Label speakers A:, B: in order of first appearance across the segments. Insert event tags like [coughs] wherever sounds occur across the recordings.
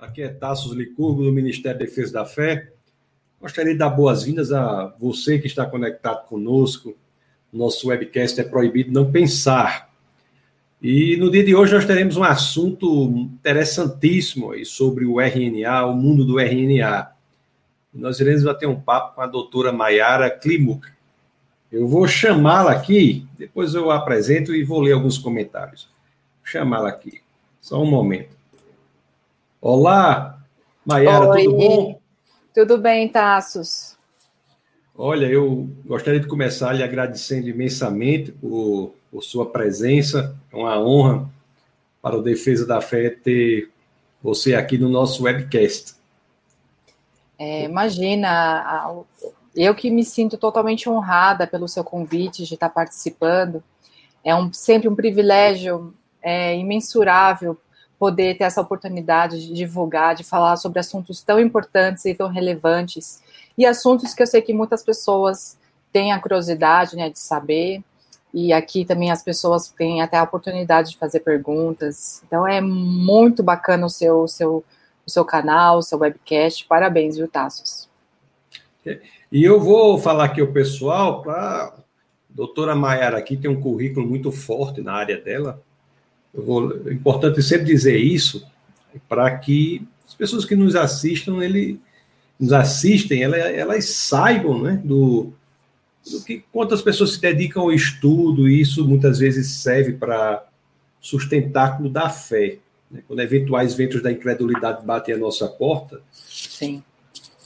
A: Aqui é Tassos Licurgo, do Ministério da Defesa da Fé. Gostaria de dar boas-vindas a você que está conectado conosco. Nosso webcast é Proibido Não Pensar. E no dia de hoje nós teremos um assunto interessantíssimo aí sobre o RNA, o mundo do RNA. Nós iremos bater um papo com a doutora Maiara Klimuk. Eu vou chamá-la aqui, depois eu apresento e vou ler alguns comentários. Vou chamá-la aqui. Só um momento. Olá, Maiara, tudo bom?
B: Tudo bem, Tassos.
A: Olha, eu gostaria de começar lhe agradecendo imensamente por, por sua presença. É uma honra para o Defesa da Fé ter você aqui no nosso webcast.
B: É, imagina, eu que me sinto totalmente honrada pelo seu convite de estar participando. É um, sempre um privilégio é, imensurável poder ter essa oportunidade de divulgar, de falar sobre assuntos tão importantes e tão relevantes, e assuntos que eu sei que muitas pessoas têm a curiosidade né, de saber, e aqui também as pessoas têm até a oportunidade de fazer perguntas. Então é muito bacana o seu, o seu, o seu canal, o seu webcast. Parabéns, viu, Tassos?
A: E eu vou falar aqui o pessoal para doutora Maiara aqui tem um currículo muito forte na área dela. Vou, é importante sempre dizer isso para que as pessoas que nos assistam, ele, nos assistem, elas, elas saibam né, do, do que quantas pessoas se dedicam ao estudo, e isso muitas vezes serve para sustentáculo da fé. Né? Quando eventuais ventos da incredulidade batem a nossa porta,
B: Sim.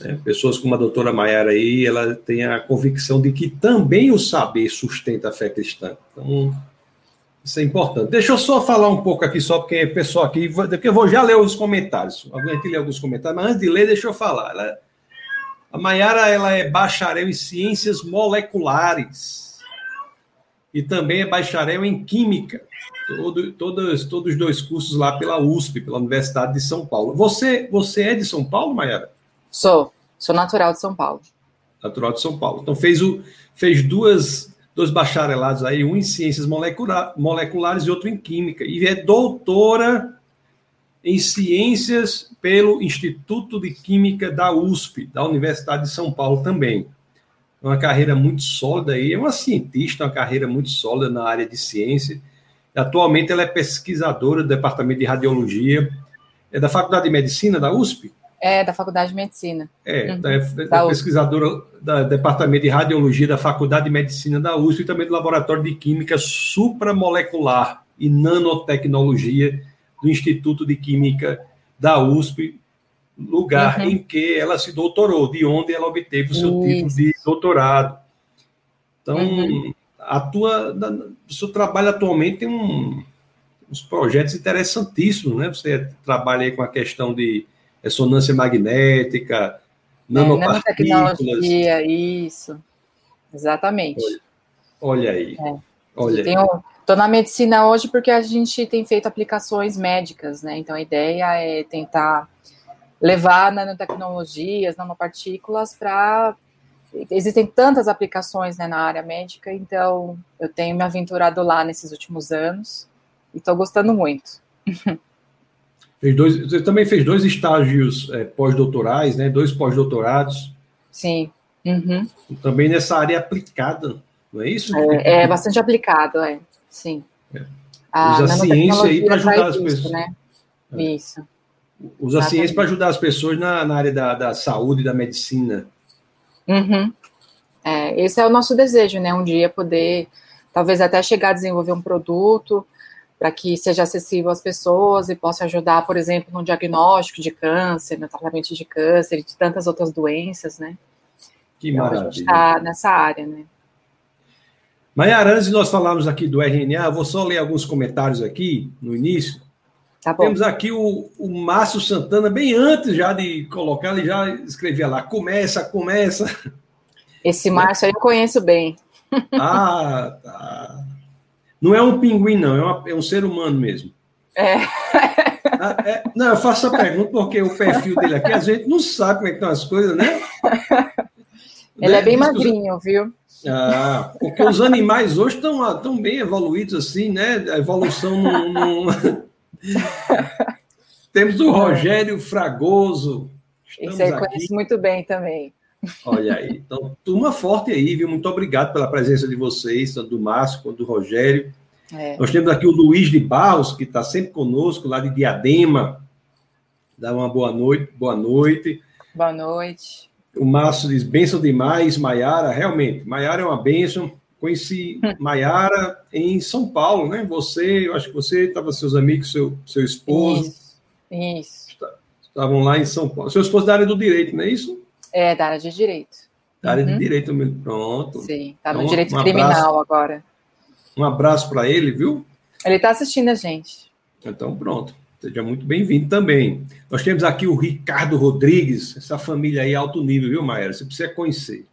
A: Né, pessoas como a doutora Maiara aí, ela tem a convicção de que também o saber sustenta a fé cristã. Então, isso é importante. Deixa eu só falar um pouco aqui, só porque o pessoal aqui, porque eu vou já ler os comentários. Aguente ler alguns comentários, mas antes de ler, deixa eu falar. Ela, a Mayara ela é bacharel em ciências moleculares e também é bacharel em química. Todo, todos, todos os dois cursos lá pela USP, pela Universidade de São Paulo. Você, você é de São Paulo, Mayara?
B: Sou, sou natural de São Paulo.
A: Natural de São Paulo. Então fez, o, fez duas dois bacharelados aí, um em ciências moleculares e outro em química. E é doutora em ciências pelo Instituto de Química da USP, da Universidade de São Paulo também. Uma carreira muito sólida aí, é uma cientista, uma carreira muito sólida na área de ciência. Atualmente ela é pesquisadora do Departamento de Radiologia, é da Faculdade de Medicina da USP,
B: é, da Faculdade de Medicina.
A: É, uhum. é, é pesquisadora do Departamento de Radiologia da Faculdade de Medicina da USP e também do Laboratório de Química Supramolecular e Nanotecnologia do Instituto de Química da USP, lugar uhum. em que ela se doutorou, de onde ela obteve o seu Isso. título de doutorado. Então, uhum. a tua, o seu trabalho atualmente tem um, uns projetos interessantíssimos, né? Você trabalha aí com a questão de ressonância magnética, é, nanopartículas.
B: nanotecnologia, isso. Exatamente.
A: Olha, olha aí. É. Olha
B: Estou na medicina hoje porque a gente tem feito aplicações médicas, né? Então a ideia é tentar levar nanotecnologias, nanopartículas para. Existem tantas aplicações né, na área médica, então eu tenho me aventurado lá nesses últimos anos e estou gostando muito. [laughs]
A: Fez dois, você também fez dois estágios é, pós-doutorais, né? Dois pós-doutorados.
B: Sim. Uhum.
A: Também nessa área aplicada, não é isso?
B: É, é bastante aplicado, é. Sim.
A: É. Usa a ciência aí para ajudar as pessoas.
B: Né? É. Isso.
A: Usa Exatamente. a ciência para ajudar as pessoas na, na área da, da saúde e da medicina.
B: Uhum. É, esse é o nosso desejo, né? Um dia poder, talvez até chegar a desenvolver um produto para que seja acessível às pessoas e possa ajudar, por exemplo, no diagnóstico de câncer, no tratamento de câncer e de tantas outras doenças, né?
A: Que então, maravilha. A gente
B: está nessa área, né?
A: Maiara, antes de nós falarmos aqui do RNA, vou só ler alguns comentários aqui no início. Tá Temos aqui o, o Márcio Santana, bem antes já de colocar, ele já escrevia lá, começa, começa.
B: Esse Márcio eu conheço bem.
A: Ah, tá. Não é um pinguim, não, é, uma, é um ser humano mesmo.
B: É.
A: Ah, é. Não, eu faço a pergunta porque o perfil dele aqui, a gente não sabe como é que estão as coisas, né?
B: Ele né? é bem magrinho, viu?
A: Ah, porque os animais hoje estão tão bem evoluídos assim, né? A evolução não. não... [laughs] Temos o Rogério Fragoso.
B: Estamos Isso aí conheço muito bem também.
A: Olha aí. Então, turma forte aí, viu? Muito obrigado pela presença de vocês, tanto do Márcio quanto do Rogério. É. Nós temos aqui o Luiz de Barros, que está sempre conosco, lá de Diadema. Dá uma boa noite. Boa noite.
B: Boa noite.
A: O Márcio diz: benção demais, Maiara. Realmente, Maiara é uma benção. Conheci [laughs] Maiara em São Paulo, né? Você, eu acho que você estava seus amigos, seu, seu esposo.
B: Isso. Isso.
A: Estavam lá em São Paulo. Seu esposo da área do direito, não é isso?
B: É, da área de direito.
A: Da área uhum. de direito mesmo. Pronto.
B: Sim, está no então, direito um criminal abraço, agora.
A: Um abraço para ele, viu?
B: Ele está assistindo a gente.
A: Então, pronto. Seja muito bem-vindo também. Nós temos aqui o Ricardo Rodrigues, essa família aí alto nível, viu, Maera? Você precisa conhecer.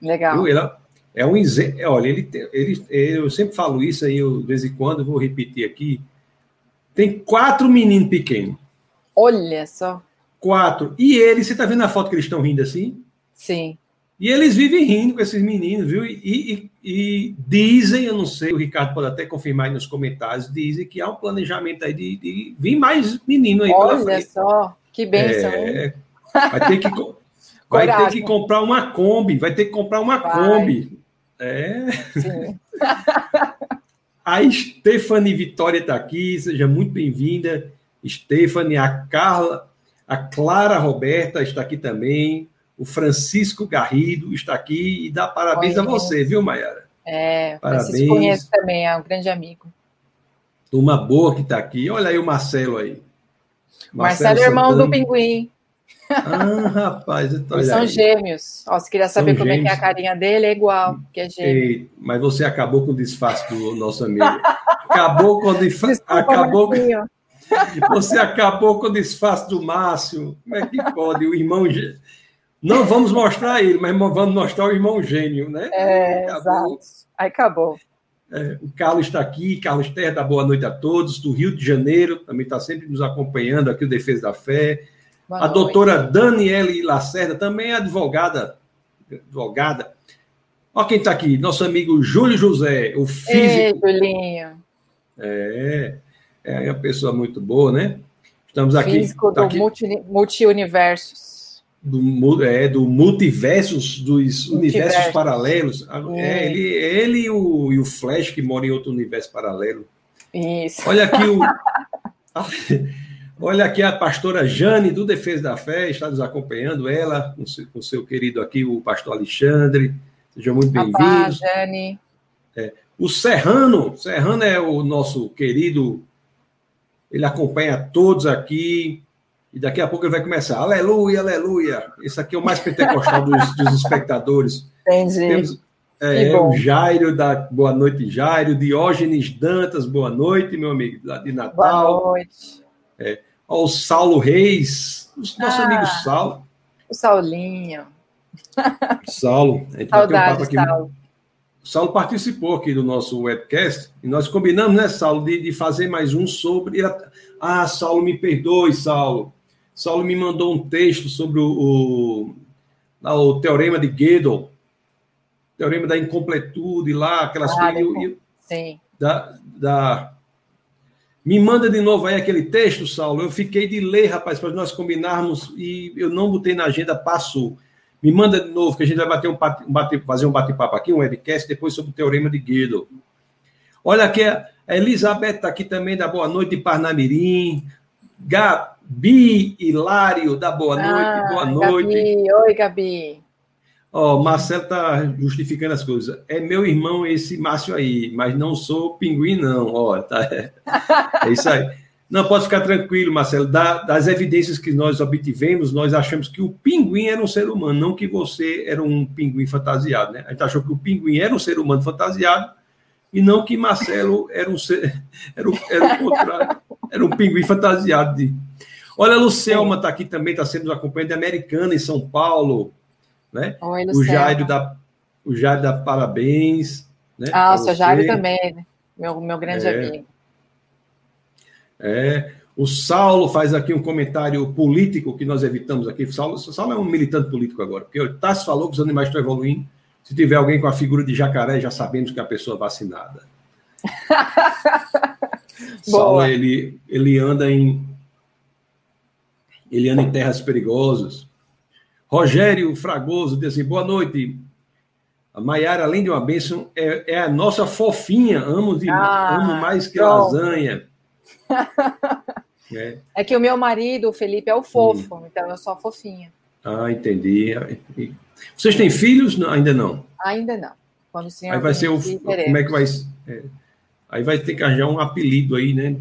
B: Legal. Viu?
A: Ele, é um é, olha, ele, ele, eu sempre falo isso aí, eu, de vez em quando, vou repetir aqui. Tem quatro meninos pequenos.
B: Olha só.
A: Quatro. E eles, você está vendo a foto que eles estão rindo assim?
B: Sim.
A: E eles vivem rindo com esses meninos, viu? E, e, e, dizem, eu não sei, o Ricardo pode até confirmar aí nos comentários, dizem que há um planejamento aí de, de vir mais menino aí
B: Olha só, que benção. É,
A: vai ter que, [laughs] vai ter que comprar uma Kombi, vai ter que comprar uma vai. Kombi. É. Sim. [laughs] A Stephanie Vitória está aqui, seja muito bem-vinda. Stephanie, a Carla, a Clara Roberta está aqui também. O Francisco Garrido está aqui e dá parabéns Conheço. a você, viu, Mayara?
B: É, parabéns. Francisco conheço também, é um grande amigo.
A: Turma boa que está aqui. Olha aí o Marcelo aí.
B: Marcelo, Marcelo é irmão do Pinguim.
A: Ah, rapaz, [laughs]
B: então, Eles são gêmeos. Ó, se queria saber como gêmeos. é que é a carinha dele, é igual, que é gêmeo. Ei,
A: mas você acabou com o disfarce do nosso amigo. Acabou com o disfarce. Acabou com... Você acabou com o disfarce do Márcio. Como é que pode? O irmão. Não vamos mostrar ele, mas vamos mostrar o irmão gênio, né?
B: É, acabou. exato. Aí acabou.
A: É, o Carlos está aqui, Carlos Terra, dá boa noite a todos, do Rio de Janeiro, também está sempre nos acompanhando aqui, o Defesa da Fé. Boa a noite. doutora Daniele Lacerda, também é advogada. advogada. Olha quem está aqui, nosso amigo Júlio José, o físico.
B: Ei, Julinho.
A: É, é uma pessoa muito boa, né? Estamos aqui.
B: Físico
A: tá
B: do multi-universos.
A: Do, é, do multiversos, dos universos paralelos. É, ele, ele e, o, e o Flash, que mora em outro universo paralelo.
B: Isso.
A: Olha aqui o. [laughs] [laughs] Olha aqui a pastora Jane, do Defesa da Fé, está nos acompanhando, ela, com seu, com seu querido aqui, o pastor Alexandre. Sejam muito bem-vindos.
B: Jane.
A: É, o Serrano, Serrano é o nosso querido, ele acompanha todos aqui, e daqui a pouco ele vai começar, aleluia, aleluia. Esse aqui é o mais pentecostal dos, dos espectadores.
B: Entendi. Temos,
A: é, o Jairo, da Boa Noite, Jairo. Diógenes Dantas, boa noite, meu amigo, lá de Natal.
B: Boa noite.
A: É, o Saulo Reis, nosso ah, amigo Saulo.
B: O Saulinho.
A: Saulo.
B: Saudade, um Saulo.
A: O Saulo participou aqui do nosso webcast e nós combinamos, né, Saulo, de, de fazer mais um sobre. Ah, Saulo, me perdoe, Saulo. Saulo me mandou um texto sobre o, o, o teorema de Gödel, teorema da incompletude lá, aquelas
B: ah, coisas. Sim.
A: Da, da, me manda de novo aí aquele texto, Saulo. Eu fiquei de ler, rapaz, para nós combinarmos e eu não botei na agenda, passou. Me manda de novo, que a gente vai bater um bate, fazer um bate-papo aqui, um webcast, depois sobre o Teorema de Gödel. Olha aqui, a Elizabeth está aqui também, da Boa Noite, Parnamirim. Gabi Hilário, da Boa Noite, ah, boa noite.
B: Gabi. Oi, Gabi.
A: Ó, oh, Marcelo está justificando as coisas. É meu irmão esse Márcio aí, mas não sou pinguim, não. Ó, oh, tá... [laughs] é isso aí. Não, pode ficar tranquilo, Marcelo. Da, das evidências que nós obtivemos, nós achamos que o pinguim era um ser humano, não que você era um pinguim fantasiado, né? A gente achou que o pinguim era um ser humano fantasiado e não que Marcelo era um ser, [laughs] era, o, era o contrário, era um pinguim fantasiado. De... Olha, a Lucelma está aqui também, está sendo acompanhante de Americana, em São Paulo, né?
B: Oi,
A: o Jairo da o Jairo dá parabéns. Né,
B: ah, o seu Jairo também, né? meu, meu grande é. amigo.
A: É, o Saulo faz aqui um comentário político que nós evitamos aqui. O Saulo, o Saulo é um militante político agora, porque o Tassi falou que os animais estão evoluindo. Se tiver alguém com a figura de jacaré, já sabemos que é a pessoa vacinada. [laughs] Saulo, ele, ele anda em. Eliana em Terras Perigosas. Rogério Fragoso diz assim: boa noite. A Maiara, além de uma bênção, é, é a nossa fofinha. Amo, de, ah, amo mais que bom. lasanha.
B: É. [laughs] é. que o meu marido, o Felipe, é o fofo, hum. então eu sou a fofinha.
A: Ah, entendi. Vocês têm filhos? Ainda não.
B: Ainda não. Quando o
A: aí vai ser o. Como é que vai. É, aí vai ter que arranjar um apelido aí, né?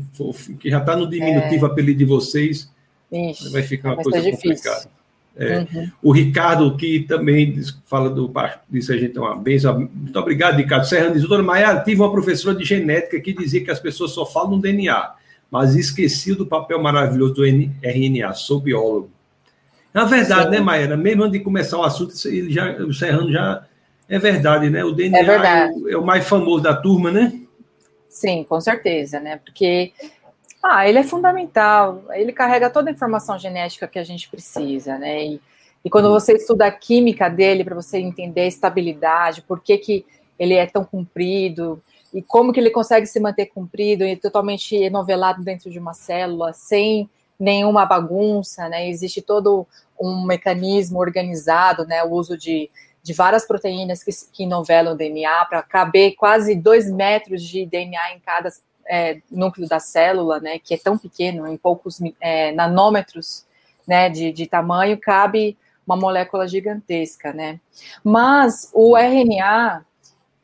A: Que já está no diminutivo é. apelido de vocês. Ixi, vai ficar uma vai coisa complicada. É, uhum. O Ricardo, que também fala do disse a gente uma benção. Muito obrigado, Ricardo. Serrano diz, doutora Maia, tive uma professora de genética que dizia que as pessoas só falam no DNA, mas esqueci do papel maravilhoso do RNA. Sou biólogo. Na verdade, Sim. né, Maia? Mesmo antes de começar o assunto, ele já, o Serrano já. É verdade, né? O DNA é, é, o, é o mais famoso da turma, né?
B: Sim, com certeza, né? Porque ah, ele é fundamental. Ele carrega toda a informação genética que a gente precisa, né? E, e quando uhum. você estuda a química dele para você entender a estabilidade, por que, que ele é tão comprido e como que ele consegue se manter comprido e totalmente enovelado dentro de uma célula sem nenhuma bagunça, né? Existe todo um mecanismo organizado, né? O uso de, de várias proteínas que, que novelam o DNA para caber quase dois metros de DNA em cada é, núcleo da célula, né, que é tão pequeno, em poucos é, nanômetros né, de, de tamanho, cabe uma molécula gigantesca, né? Mas o RNA,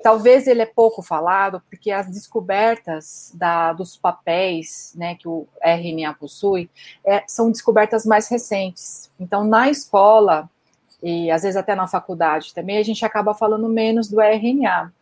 B: talvez ele é pouco falado, porque as descobertas da, dos papéis né, que o RNA possui é, são descobertas mais recentes. Então, na escola, e às vezes até na faculdade também, a gente acaba falando menos do RNA.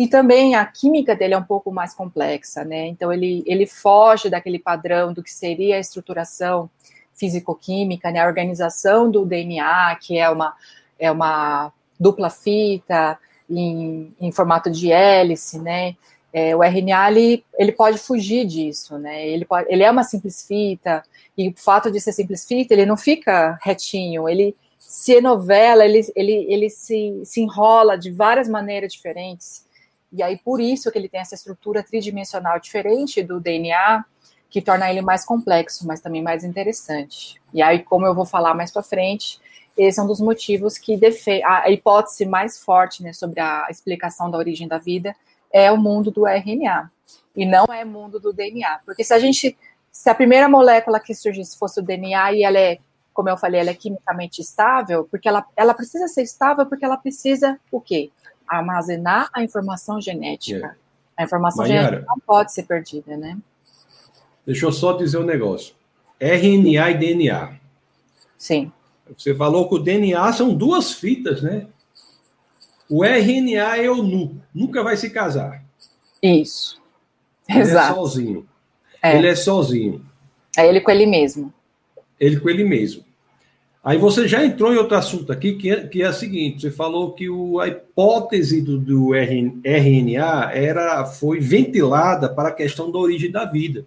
B: E também a química dele é um pouco mais complexa, né? Então ele, ele foge daquele padrão do que seria a estruturação físico-química, né? A organização do DNA, que é uma, é uma dupla fita em, em formato de hélice, né? É, o RNA ele, ele pode fugir disso, né? Ele, pode, ele é uma simples fita, e o fato de ser simples fita, ele não fica retinho, ele se enovela, ele, ele, ele se, se enrola de várias maneiras diferentes. E aí, por isso que ele tem essa estrutura tridimensional diferente do DNA, que torna ele mais complexo, mas também mais interessante. E aí, como eu vou falar mais para frente, esse é um dos motivos que a hipótese mais forte né, sobre a explicação da origem da vida é o mundo do RNA e não é mundo do DNA, porque se a gente, se a primeira molécula que surgisse fosse o DNA e ela é, como eu falei, ela é quimicamente estável, porque ela, ela precisa ser estável porque ela precisa o quê? Armazenar a informação genética. É. A informação genética não pode ser perdida, né?
A: Deixa eu só dizer um negócio. RNA e DNA.
B: Sim.
A: Você falou que o DNA são duas fitas, né? O RNA é o núcleo, nunca vai se casar.
B: Isso.
A: Ele é Exato. é sozinho. É. Ele é sozinho.
B: É ele com ele mesmo.
A: Ele com ele mesmo. Aí você já entrou em outro assunto aqui, que é, que é o seguinte: você falou que o, a hipótese do, do RNA era, foi ventilada para a questão da origem da vida.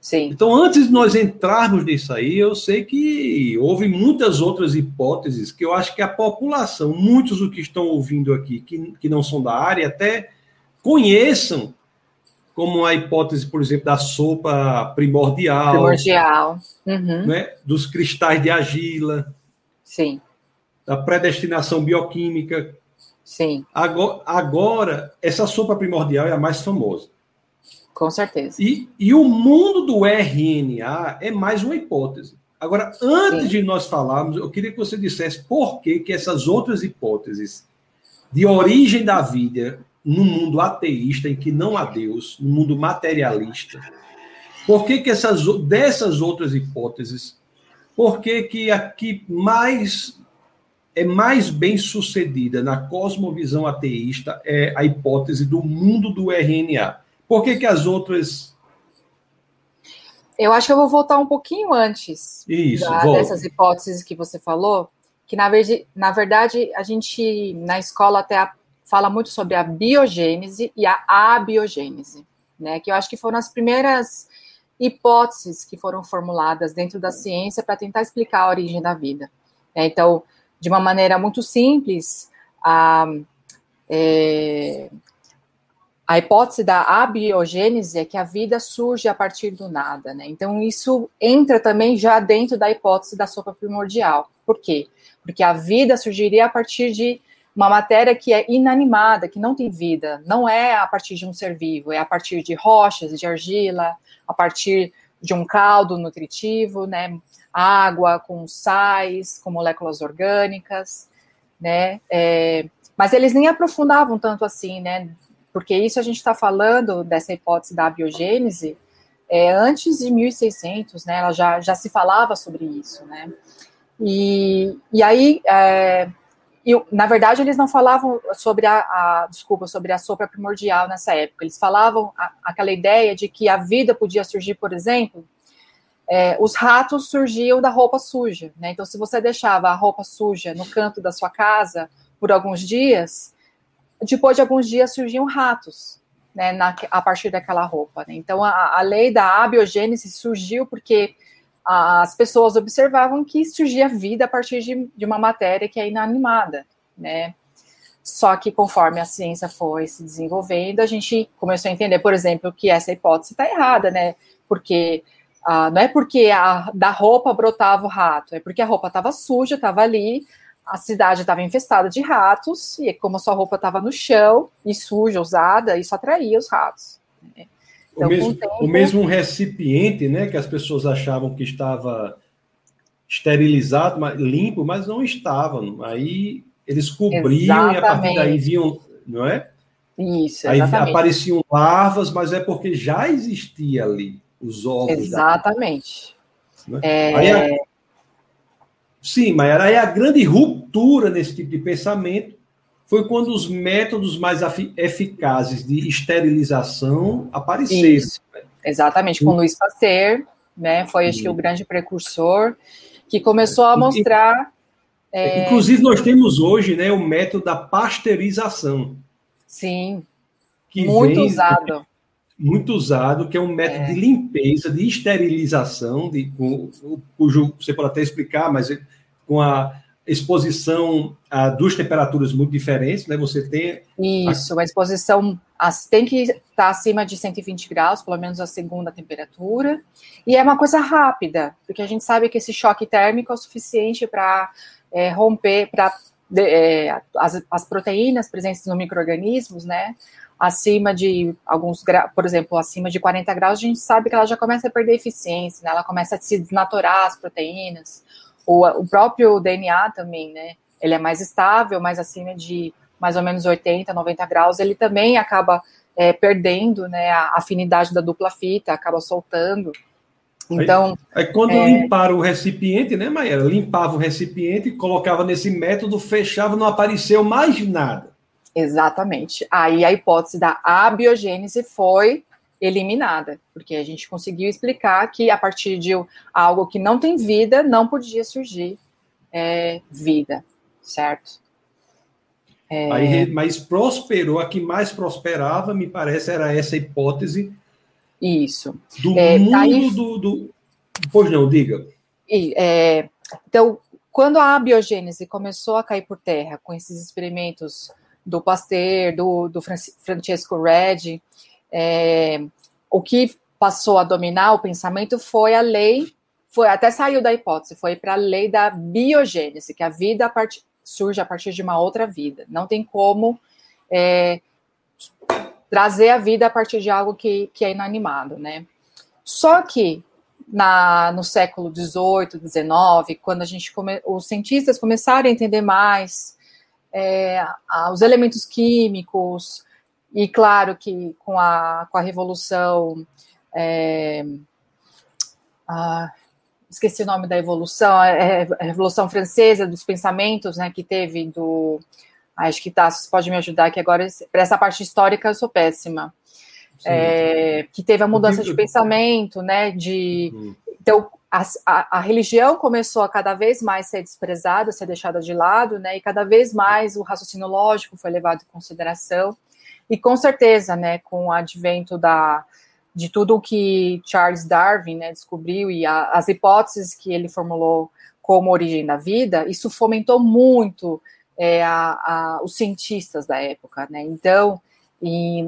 B: Sim.
A: Então, antes de nós entrarmos nisso aí, eu sei que houve muitas outras hipóteses que eu acho que a população, muitos do que estão ouvindo aqui, que, que não são da área, até conheçam como a hipótese, por exemplo, da sopa primordial.
B: Primordial. Uhum.
A: Né? Dos cristais de argila.
B: Sim.
A: Da predestinação bioquímica.
B: Sim.
A: Agora, agora, essa sopa primordial é a mais famosa.
B: Com certeza.
A: E, e o mundo do RNA é mais uma hipótese. Agora, antes Sim. de nós falarmos, eu queria que você dissesse por que, que essas outras hipóteses de origem da vida no mundo ateísta, em que não há Deus, no mundo materialista, por que, que essas, dessas outras hipóteses, por que, que a que mais é mais bem sucedida na cosmovisão ateísta é a hipótese do mundo do RNA? Por que, que as outras.
B: Eu acho que eu vou voltar um pouquinho antes
A: Isso,
B: da, dessas hipóteses que você falou, que na, verdade, na verdade a gente na escola até fala muito sobre a biogênese e a abiogênese, né? Que eu acho que foram as primeiras hipóteses que foram formuladas dentro da ciência para tentar explicar a origem da vida. É, então, de uma maneira muito simples, a, é, a hipótese da abiogênese é que a vida surge a partir do nada, né? Então, isso entra também já dentro da hipótese da sopa primordial. Por quê? Porque a vida surgiria a partir de uma matéria que é inanimada, que não tem vida, não é a partir de um ser vivo, é a partir de rochas, de argila, a partir de um caldo nutritivo, né? Água com sais, com moléculas orgânicas, né? É, mas eles nem aprofundavam tanto assim, né? porque isso a gente está falando dessa hipótese da biogênese é, antes de 1600, né, ela já, já se falava sobre isso, né, e, e aí, é, eu, na verdade, eles não falavam sobre a, a, desculpa, sobre a sopa primordial nessa época, eles falavam a, aquela ideia de que a vida podia surgir, por exemplo, é, os ratos surgiam da roupa suja, né, então se você deixava a roupa suja no canto da sua casa por alguns dias, depois de alguns dias surgiam ratos, né, na, a partir daquela roupa. Né? Então, a, a, lei da abiogênese surgiu porque as pessoas observavam que surgia vida a partir de, de uma matéria que é inanimada, né? Só que conforme a ciência foi se desenvolvendo, a gente começou a entender, por exemplo, que essa hipótese está errada, né? Porque ah, não é porque a, da roupa brotava o rato, é porque a roupa estava suja, estava ali, a cidade estava infestada de ratos, e como a sua roupa estava no chão e suja, usada, isso atraía os ratos.
A: Então, o, mesmo, tempo... o mesmo recipiente, né, que as pessoas achavam que estava esterilizado, mas, limpo, mas não estava. Aí eles cobriam exatamente. e a partir daí viam, não é?
B: Isso,
A: exatamente. Aí apareciam larvas, mas é porque já existia ali os ovos.
B: Exatamente.
A: Da... Né? É... Aí, Sim, mas aí a grande ruptura nesse tipo de pensamento foi quando os métodos mais eficazes de esterilização apareceram. Isso,
B: exatamente, com Luiz Pasteur, né, foi acho que o grande precursor, que começou a mostrar...
A: É... Inclusive, nós temos hoje né, o método da pasteurização.
B: Sim, muito vem, usado.
A: Muito usado, que é um método é. de limpeza, de esterilização, de, cujo você pode até explicar, mas com a exposição a duas temperaturas muito diferentes, né? Você tem
B: isso, a... exposição tem que estar acima de 120 graus, pelo menos a segunda temperatura, e é uma coisa rápida, porque a gente sabe que esse choque térmico é o suficiente para é, romper, para é, as, as proteínas presentes no microorganismos, né? Acima de alguns graus, por exemplo, acima de 40 graus, a gente sabe que ela já começa a perder eficiência, né? Ela começa a se desnaturar as proteínas o, o próprio DNA também, né? Ele é mais estável, mais acima de mais ou menos 80, 90 graus, ele também acaba é, perdendo né, a afinidade da dupla fita, acaba soltando. Então.
A: Aí, aí quando é... limparam o recipiente, né, Maíra? Limpava o recipiente, colocava nesse método, fechava, não apareceu mais nada.
B: Exatamente. Aí a hipótese da abiogênese foi eliminada, porque a gente conseguiu explicar que a partir de algo que não tem vida, não podia surgir é, vida, certo?
A: É... Aí, mas prosperou, a que mais prosperava, me parece, era essa hipótese.
B: Isso.
A: Do é, mundo aí... do, do, Pois não, diga.
B: E, é, então, quando a biogênese começou a cair por terra, com esses experimentos do Pasteur, do, do Francesco Redi, é, o que passou a dominar o pensamento foi a lei, foi até saiu da hipótese, foi para a lei da biogênese, que a vida a part, surge a partir de uma outra vida. Não tem como é, trazer a vida a partir de algo que, que é inanimado, né? Só que na, no século XVIII, XIX, quando a gente come, os cientistas começaram a entender mais é, os elementos químicos, e claro que com a, com a Revolução. É, a, esqueci o nome da evolução, é, é a Revolução Francesa, dos pensamentos né, que teve do. Acho que Tassos pode me ajudar, que agora, para essa parte histórica, eu sou péssima. É, que teve a mudança de pensamento, né? De, uhum. Então, a, a, a, religião começou a cada vez mais ser desprezada, ser deixada de lado, né? E cada vez mais o raciocínio lógico foi levado em consideração. E com certeza, né, com o advento da, de tudo o que Charles Darwin né, descobriu e a, as hipóteses que ele formulou como origem da vida, isso fomentou muito é, a, a, os cientistas da época, né? Então,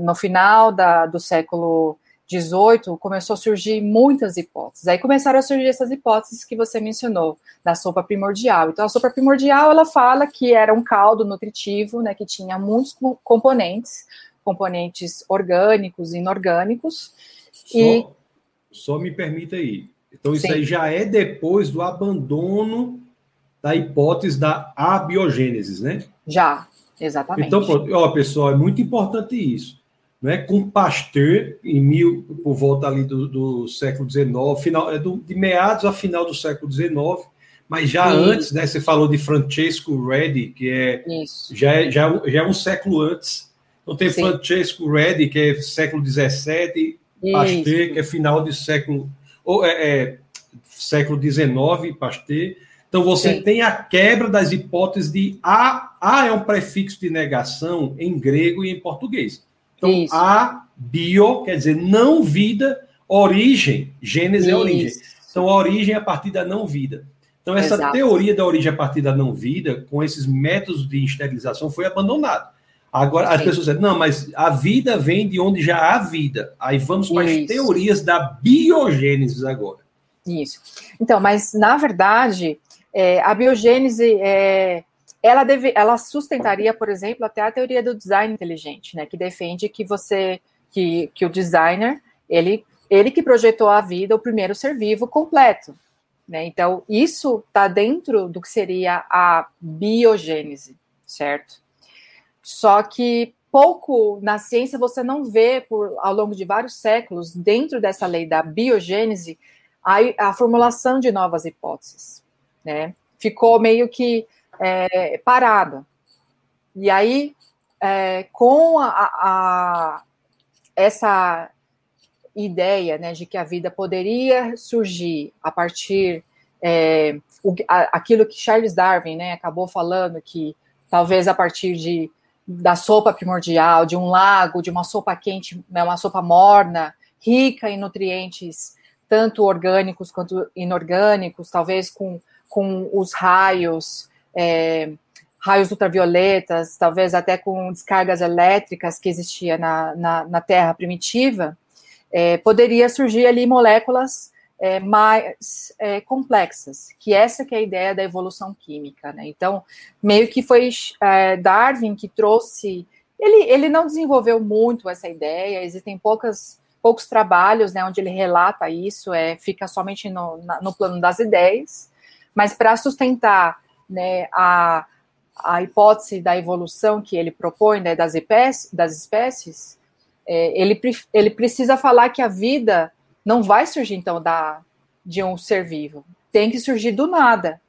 B: no final da, do século 18, começou a surgir muitas hipóteses. Aí começaram a surgir essas hipóteses que você mencionou, da sopa primordial. Então, a sopa primordial, ela fala que era um caldo nutritivo, né, que tinha muitos componentes, componentes orgânicos e inorgânicos.
A: Só, e... só me permita aí. Então, isso Sim. aí já é depois do abandono da hipótese da abiogênese, né?
B: Já, exatamente.
A: Então, ó, pessoal, é muito importante isso né, com Pasteur, em mil, por volta ali do, do século XIX, final, é do, de meados a final do século XIX, mas já Sim. antes, né, você falou de Francesco Redi, que é já, é já, já é um século antes. Então tem Sim. Francesco Redi, que é século XVII, Pasteur, que é final do século, ou, é, é, século XIX, Pasteur. Então você Sim. tem a quebra das hipóteses de A, A é um prefixo de negação em grego e em português. Então, Isso. a bio quer dizer não vida, origem, Gênesis Isso. é origem. Então, a origem é a partir da não vida. Então, essa Exato. teoria da origem a partir da não vida, com esses métodos de esterilização, foi abandonada. Agora, Sim. as pessoas dizem, não, mas a vida vem de onde já há vida. Aí vamos para Isso. as teorias da biogênese agora.
B: Isso. Então, mas na verdade, é, a biogênese é, ela, deve, ela sustentaria, por exemplo, até a teoria do design inteligente, né, que defende que você, que, que o designer, ele, ele que projetou a vida, o primeiro ser vivo completo. Né? Então, isso está dentro do que seria a biogênese, certo? Só que pouco na ciência você não vê, por, ao longo de vários séculos, dentro dessa lei da biogênese, a, a formulação de novas hipóteses. Né? Ficou meio que é, parada. E aí, é, com a, a, essa ideia né, de que a vida poderia surgir a partir é, o, a, aquilo que Charles Darwin né, acabou falando, que talvez a partir de, da sopa primordial, de um lago, de uma sopa quente, né, uma sopa morna, rica em nutrientes, tanto orgânicos quanto inorgânicos, talvez com, com os raios é, raios ultravioletas, talvez até com descargas elétricas que existia na, na, na Terra primitiva, é, poderia surgir ali moléculas é, mais é, complexas, que essa que é a ideia da evolução química, né? Então, meio que foi é, Darwin que trouxe, ele, ele não desenvolveu muito essa ideia, existem poucas, poucos trabalhos, né, onde ele relata isso, é, fica somente no, na, no plano das ideias, mas para sustentar né, a, a hipótese da evolução que ele propõe né, das, espécies, das espécies, é, ele, ele precisa falar que a vida não vai surgir, então, da, de um ser vivo. Tem que surgir do nada.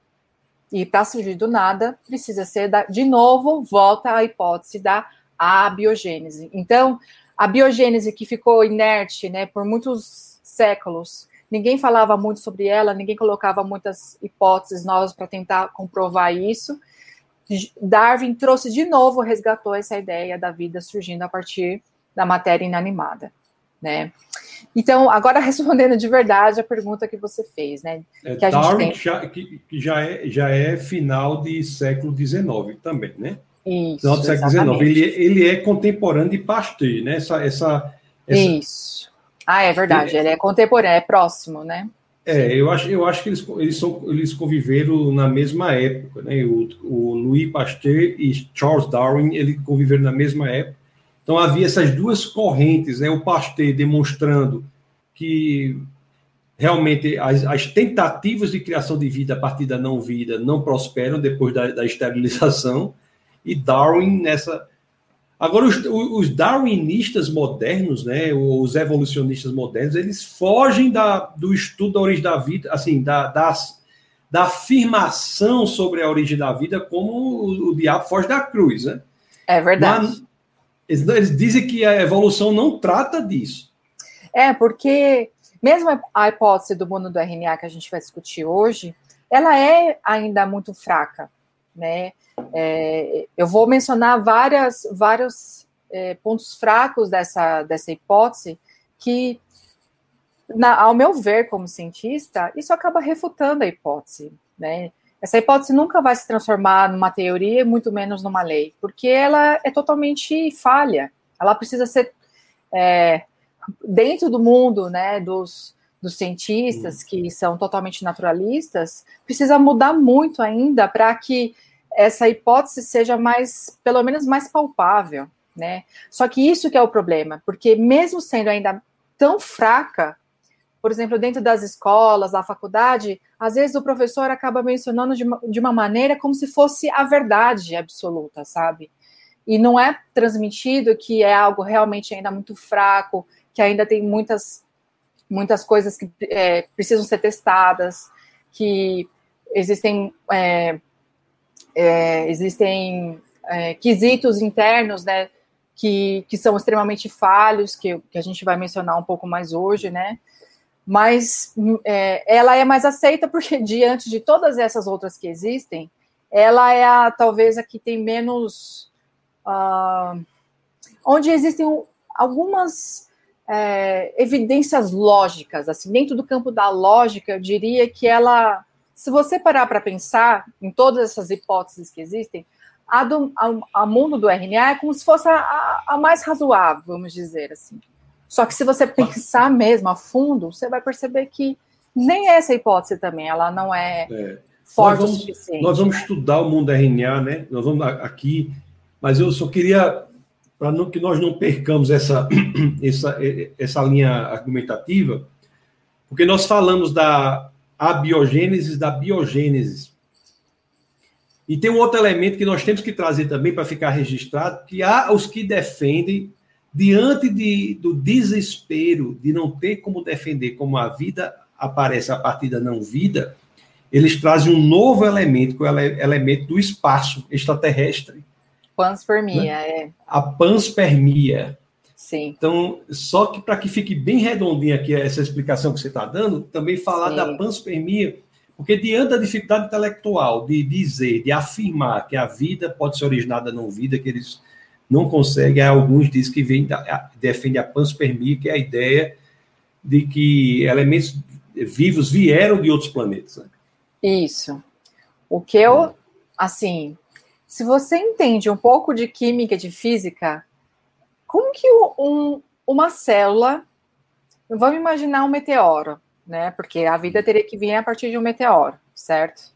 B: E para surgir do nada, precisa ser, da, de novo, volta à hipótese da abiogênese. Então, a biogênese que ficou inerte né, por muitos séculos, ninguém falava muito sobre ela, ninguém colocava muitas hipóteses novas para tentar comprovar isso. Darwin trouxe de novo, resgatou essa ideia da vida surgindo a partir da matéria inanimada, né? Então, agora [laughs] respondendo de verdade a pergunta que você fez, né?
A: É, que Darwin tem... já, que, já, é, já é final de século XIX também, né?
B: Isso, final
A: do século XIX. Ele, ele é contemporâneo de Pasteur, né? Essa, essa,
B: essa, Isso. Ah, é verdade, ele é contemporâneo, é próximo, né?
A: É, eu acho, eu acho que eles, eles, são, eles conviveram na mesma época, né? O, o Louis Pasteur e Charles Darwin, eles conviveram na mesma época. Então havia essas duas correntes, né? O Pasteur demonstrando que realmente as, as, tentativas de criação de vida a partir da não vida não prosperam depois da, da esterilização, e Darwin nessa Agora, os, os, darwinistas modernos, né, os evolucionistas modernos, eles fogem da, do estudo da origem da vida, assim, da, das, da afirmação sobre a origem da vida, como o, o diabo foge da cruz, né?
B: É verdade. Mas,
A: eles, eles dizem que a evolução não trata disso.
B: É, porque mesmo a hipótese do mundo do RNA que a gente vai discutir hoje, ela é ainda muito fraca, né? É, eu vou mencionar várias, vários é, pontos fracos dessa, dessa hipótese que, na, ao meu ver, como cientista, isso acaba refutando a hipótese, né? Essa hipótese nunca vai se transformar numa teoria, muito menos numa lei, porque ela é totalmente falha. Ela precisa ser é, dentro do mundo, né, dos, dos cientistas que são totalmente naturalistas, precisa mudar muito ainda para que essa hipótese seja mais, pelo menos mais palpável, né? Só que isso que é o problema, porque mesmo sendo ainda tão fraca, por exemplo, dentro das escolas, da faculdade, às vezes o professor acaba mencionando de uma, de uma maneira como se fosse a verdade absoluta, sabe? E não é transmitido que é algo realmente ainda muito fraco, que ainda tem muitas, muitas coisas que é, precisam ser testadas, que existem, é, é, existem é, quesitos internos, né, que, que são extremamente falhos, que, que a gente vai mencionar um pouco mais hoje, né? Mas é, ela é mais aceita porque, [laughs] diante de todas essas outras que existem, ela é a, talvez a que tem menos. Uh, onde existem algumas é, evidências lógicas, assim, dentro do campo da lógica, eu diria que ela, se você parar para pensar em todas essas hipóteses que existem, a, do, a, a mundo do RNA é como se fosse a, a, mais razoável, vamos dizer assim. Só que se você pensar mesmo a fundo, você vai perceber que nem essa hipótese também, ela não é, é. forte
A: vamos,
B: o suficiente.
A: Nós vamos estudar o mundo RNA, né? Nós vamos aqui, mas eu só queria, para que nós não percamos essa, [clears throat] essa, essa linha argumentativa, porque nós falamos da abiogênese da biogênese. E tem um outro elemento que nós temos que trazer também para ficar registrado, que há os que defendem, diante de, do desespero de não ter como defender como a vida aparece a partir da não vida, eles trazem um novo elemento, que é o elemento do espaço extraterrestre.
B: Panspermia, né? é.
A: A panspermia.
B: Sim.
A: Então, só que para que fique bem redondinha aqui essa explicação que você está dando, também falar Sim. da panspermia porque diante da dificuldade intelectual de dizer, de afirmar que a vida pode ser originada não vida, que eles não conseguem, alguns dizem que vem da, defende a panspermia, que é a ideia de que elementos vivos vieram de outros planetas. Né?
B: Isso. O que eu, assim, se você entende um pouco de química, de física, como que um, uma célula, vamos imaginar um meteoro, né? Porque a vida teria que vir a partir de um meteoro, certo?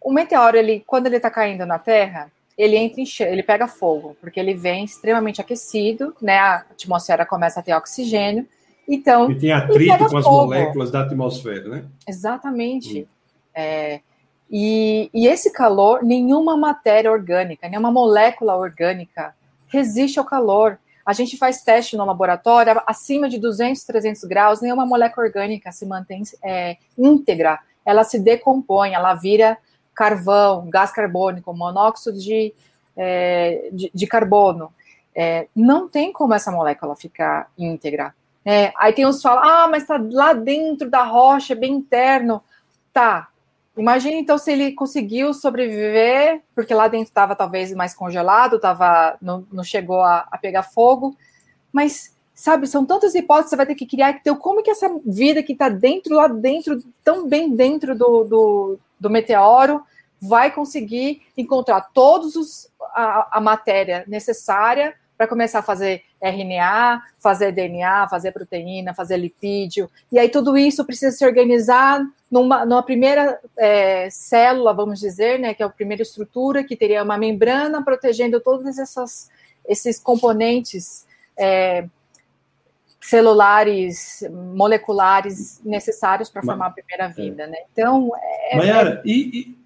B: O meteoro, ele, quando ele está caindo na Terra, ele entra em ele pega fogo, porque ele vem extremamente aquecido, né? A atmosfera começa a ter oxigênio, então.
A: E tem atrito com as moléculas da atmosfera, né?
B: Exatamente. Hum. É, e, e esse calor, nenhuma matéria orgânica, nenhuma molécula orgânica resiste ao calor. A gente faz teste no laboratório, acima de 200, 300 graus, nenhuma molécula orgânica se mantém é, íntegra, ela se decompõe, ela vira carvão, gás carbônico, monóxido de, é, de, de, carbono. É, não tem como essa molécula ficar íntegra. É, aí tem uns que falam, ah, mas está lá dentro da rocha, bem interno. Tá, Imagina então se ele conseguiu sobreviver, porque lá dentro estava talvez mais congelado, tava, não, não chegou a, a, pegar fogo, mas sabe, são tantas hipóteses que você vai ter que criar. Então, como que essa vida que está dentro, lá dentro, tão bem dentro do, do, do meteoro, vai conseguir encontrar todos os a, a matéria necessária para começar a fazer RNA, fazer DNA, fazer proteína, fazer lipídio. E aí tudo isso precisa se organizar numa, numa primeira é, célula, vamos dizer, né, que é a primeira estrutura, que teria uma membrana protegendo todos essas, esses componentes é, celulares, moleculares necessários para formar a primeira é. vida. Né? Então,
A: é, Mayara, e,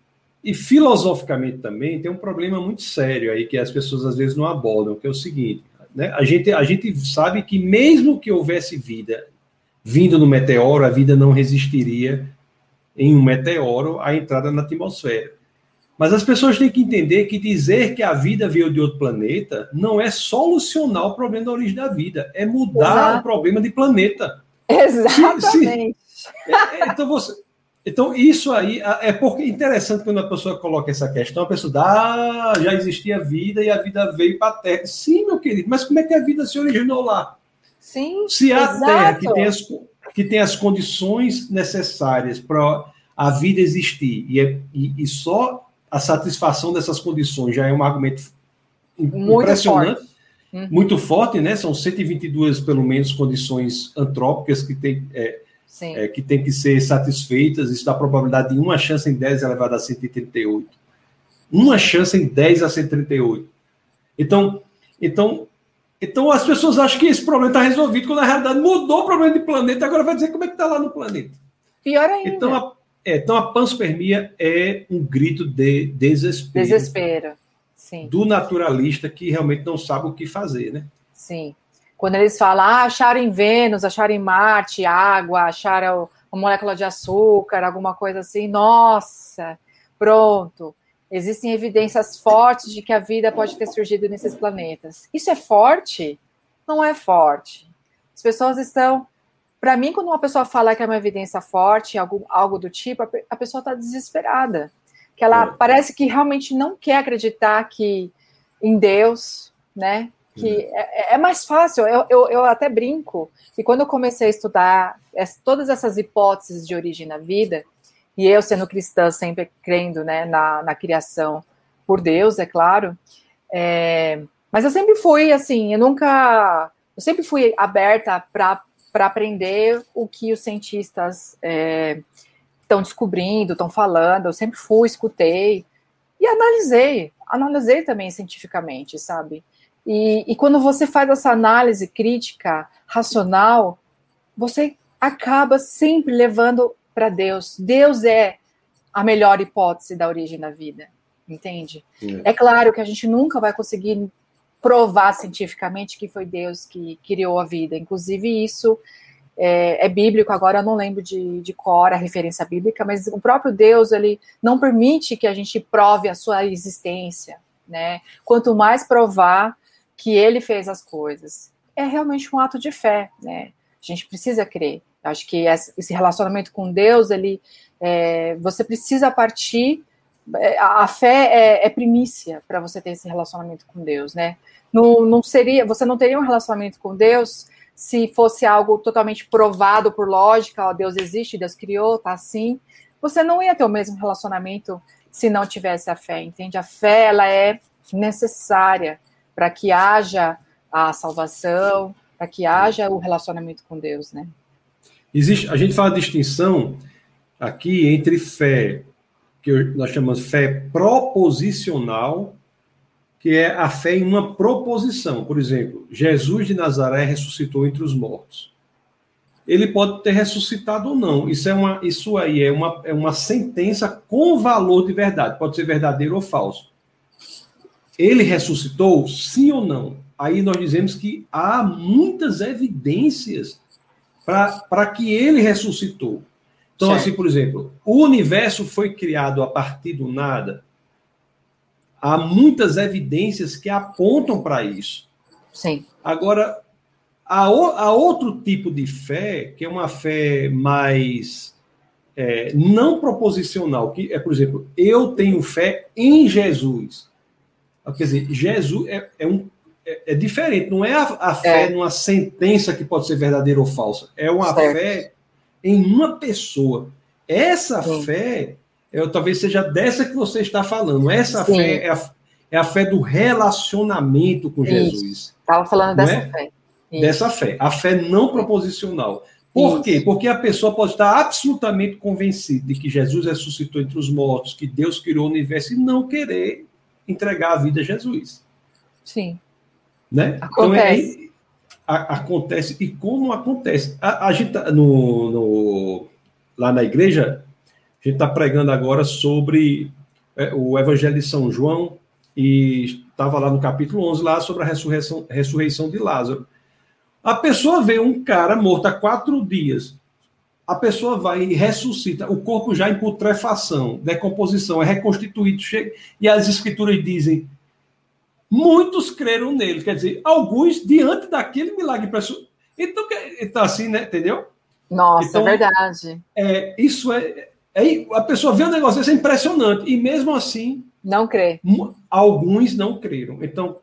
A: e, e, filosoficamente também tem um problema muito sério aí que as pessoas às vezes não abordam, que é o seguinte, né? a, gente, a gente sabe que mesmo que houvesse vida vindo no meteoro, a vida não resistiria em um meteoro a entrada na atmosfera. Mas as pessoas têm que entender que dizer que a vida veio de outro planeta não é solucionar o problema da origem da vida, é mudar Exato. o problema de planeta.
B: Exatamente. Se, se,
A: é, é, então, você, então, isso aí é porque é interessante quando a pessoa coloca essa questão, a pessoa dá, ah, já existia vida e a vida veio para a Terra. Sim, meu querido, mas como é que a vida se originou lá?
B: Sim.
A: Se a exato. Terra, que tem as, que tem as condições necessárias para a vida existir, e, é, e, e, só a satisfação dessas condições já é um argumento Muito impressionante. Forte. uhum. muito forte, né? São 122, pelo menos, condições antrópicas que tem, é, é, que tem que ser satisfeitas. Isso dá probabilidade de uma chance em 10 elevada a 138. Uma chance em 10 a 138. Então, então, então as pessoas acham que esse problema está resolvido, quando na realidade mudou o problema de planeta, agora vai dizer como é que está lá no planeta.
B: Pior ainda.
A: Então a, é, então a panspermia é um grito de desespero.
B: Desespero, sim.
A: Do naturalista que realmente não sabe o que fazer, né?
B: Sim. Quando eles falam, ah, acharam em Vênus, acharam em Marte água, acharam uma molécula de açúcar, alguma coisa assim, nossa, pronto. Existem evidências fortes de que a vida pode ter surgido nesses planetas. Isso é forte? Não é forte. As pessoas estão. Para mim, quando uma pessoa fala que é uma evidência forte, algo, algo do tipo, a pessoa está desesperada. Que ela é. parece que realmente não quer acreditar que em Deus, né? Que é, é, é mais fácil. Eu, eu, eu, até brinco que quando eu comecei a estudar todas essas hipóteses de origem na vida, e eu sendo cristã, sempre crendo né, na, na criação por Deus, é claro. É, mas eu sempre fui assim, eu nunca. Eu sempre fui aberta para aprender o que os cientistas estão é, descobrindo, estão falando. Eu sempre fui, escutei e analisei. Analisei também cientificamente, sabe? E, e quando você faz essa análise crítica, racional, você acaba sempre levando para Deus. Deus é a melhor hipótese da origem da vida, entende? É. é claro que a gente nunca vai conseguir provar cientificamente que foi Deus que criou a vida. Inclusive, isso é, é, bíblico, agora eu não lembro de, de cor a referência bíblica, mas o próprio Deus, ele não permite que a gente prove a sua existência, né? Quanto mais provar que ele fez as coisas. É realmente um ato de fé, né? A gente precisa crer. Acho que esse relacionamento com Deus, ele, é, você precisa partir. É, a fé é, é primícia para você ter esse relacionamento com Deus, né? Não, não seria, você não teria um relacionamento com Deus se fosse algo totalmente provado por lógica, ó, Deus existe, Deus criou, tá assim. Você não ia ter o mesmo relacionamento se não tivesse a fé, entende? A fé ela é necessária para que haja a salvação, para que haja o relacionamento com Deus, né?
A: Existe, a gente faz a distinção aqui entre fé, que nós chamamos fé proposicional, que é a fé em uma proposição. Por exemplo, Jesus de Nazaré ressuscitou entre os mortos. Ele pode ter ressuscitado ou não. Isso, é uma, isso aí é uma, é uma sentença com valor de verdade. Pode ser verdadeiro ou falso. Ele ressuscitou, sim ou não? Aí nós dizemos que há muitas evidências para que ele ressuscitou. Então, certo. assim, por exemplo, o universo foi criado a partir do nada. Há muitas evidências que apontam para isso.
B: Sim.
A: Agora, há, há, outro tipo de fé, que é uma fé mais é, não proposicional, que é, por exemplo, eu tenho fé em Jesus. Quer dizer, Jesus é, é um é, é, diferente, não é a, a fé é. numa sentença que pode ser verdadeira ou falsa, é uma certo. fé em uma pessoa. Essa Sim. fé, é, talvez seja dessa que você está falando. Essa Sim. fé é a, é a, fé do relacionamento com Isso. Jesus.
B: Estava falando dessa é? fé.
A: Isso. Dessa fé, a fé não proposicional. Por Isso. quê? Porque a pessoa pode estar absolutamente convencida de que Jesus ressuscitou entre os mortos, que Deus criou o universo e não querer entregar a vida a Jesus.
B: Sim.
A: Né? Acontece. Então, é, a, acontece. E como acontece? A, a gente tá no, no, lá na igreja, a gente está pregando agora sobre é, o Evangelho de São João e estava lá no capítulo 11, lá sobre a ressurreição, ressurreição de Lázaro. A pessoa vê um cara morto há quatro dias. A pessoa vai e ressuscita, o corpo já em putrefação, decomposição, é reconstituído, chega, e as escrituras dizem muitos creram nele. Quer dizer, alguns diante daquele milagre impressionante. Então, então assim, né? Entendeu?
B: Nossa, é então, é verdade.
A: É, isso é, é. A pessoa vê o negócio, isso é impressionante. E mesmo assim.
B: Não crê.
A: Alguns não creram. Então,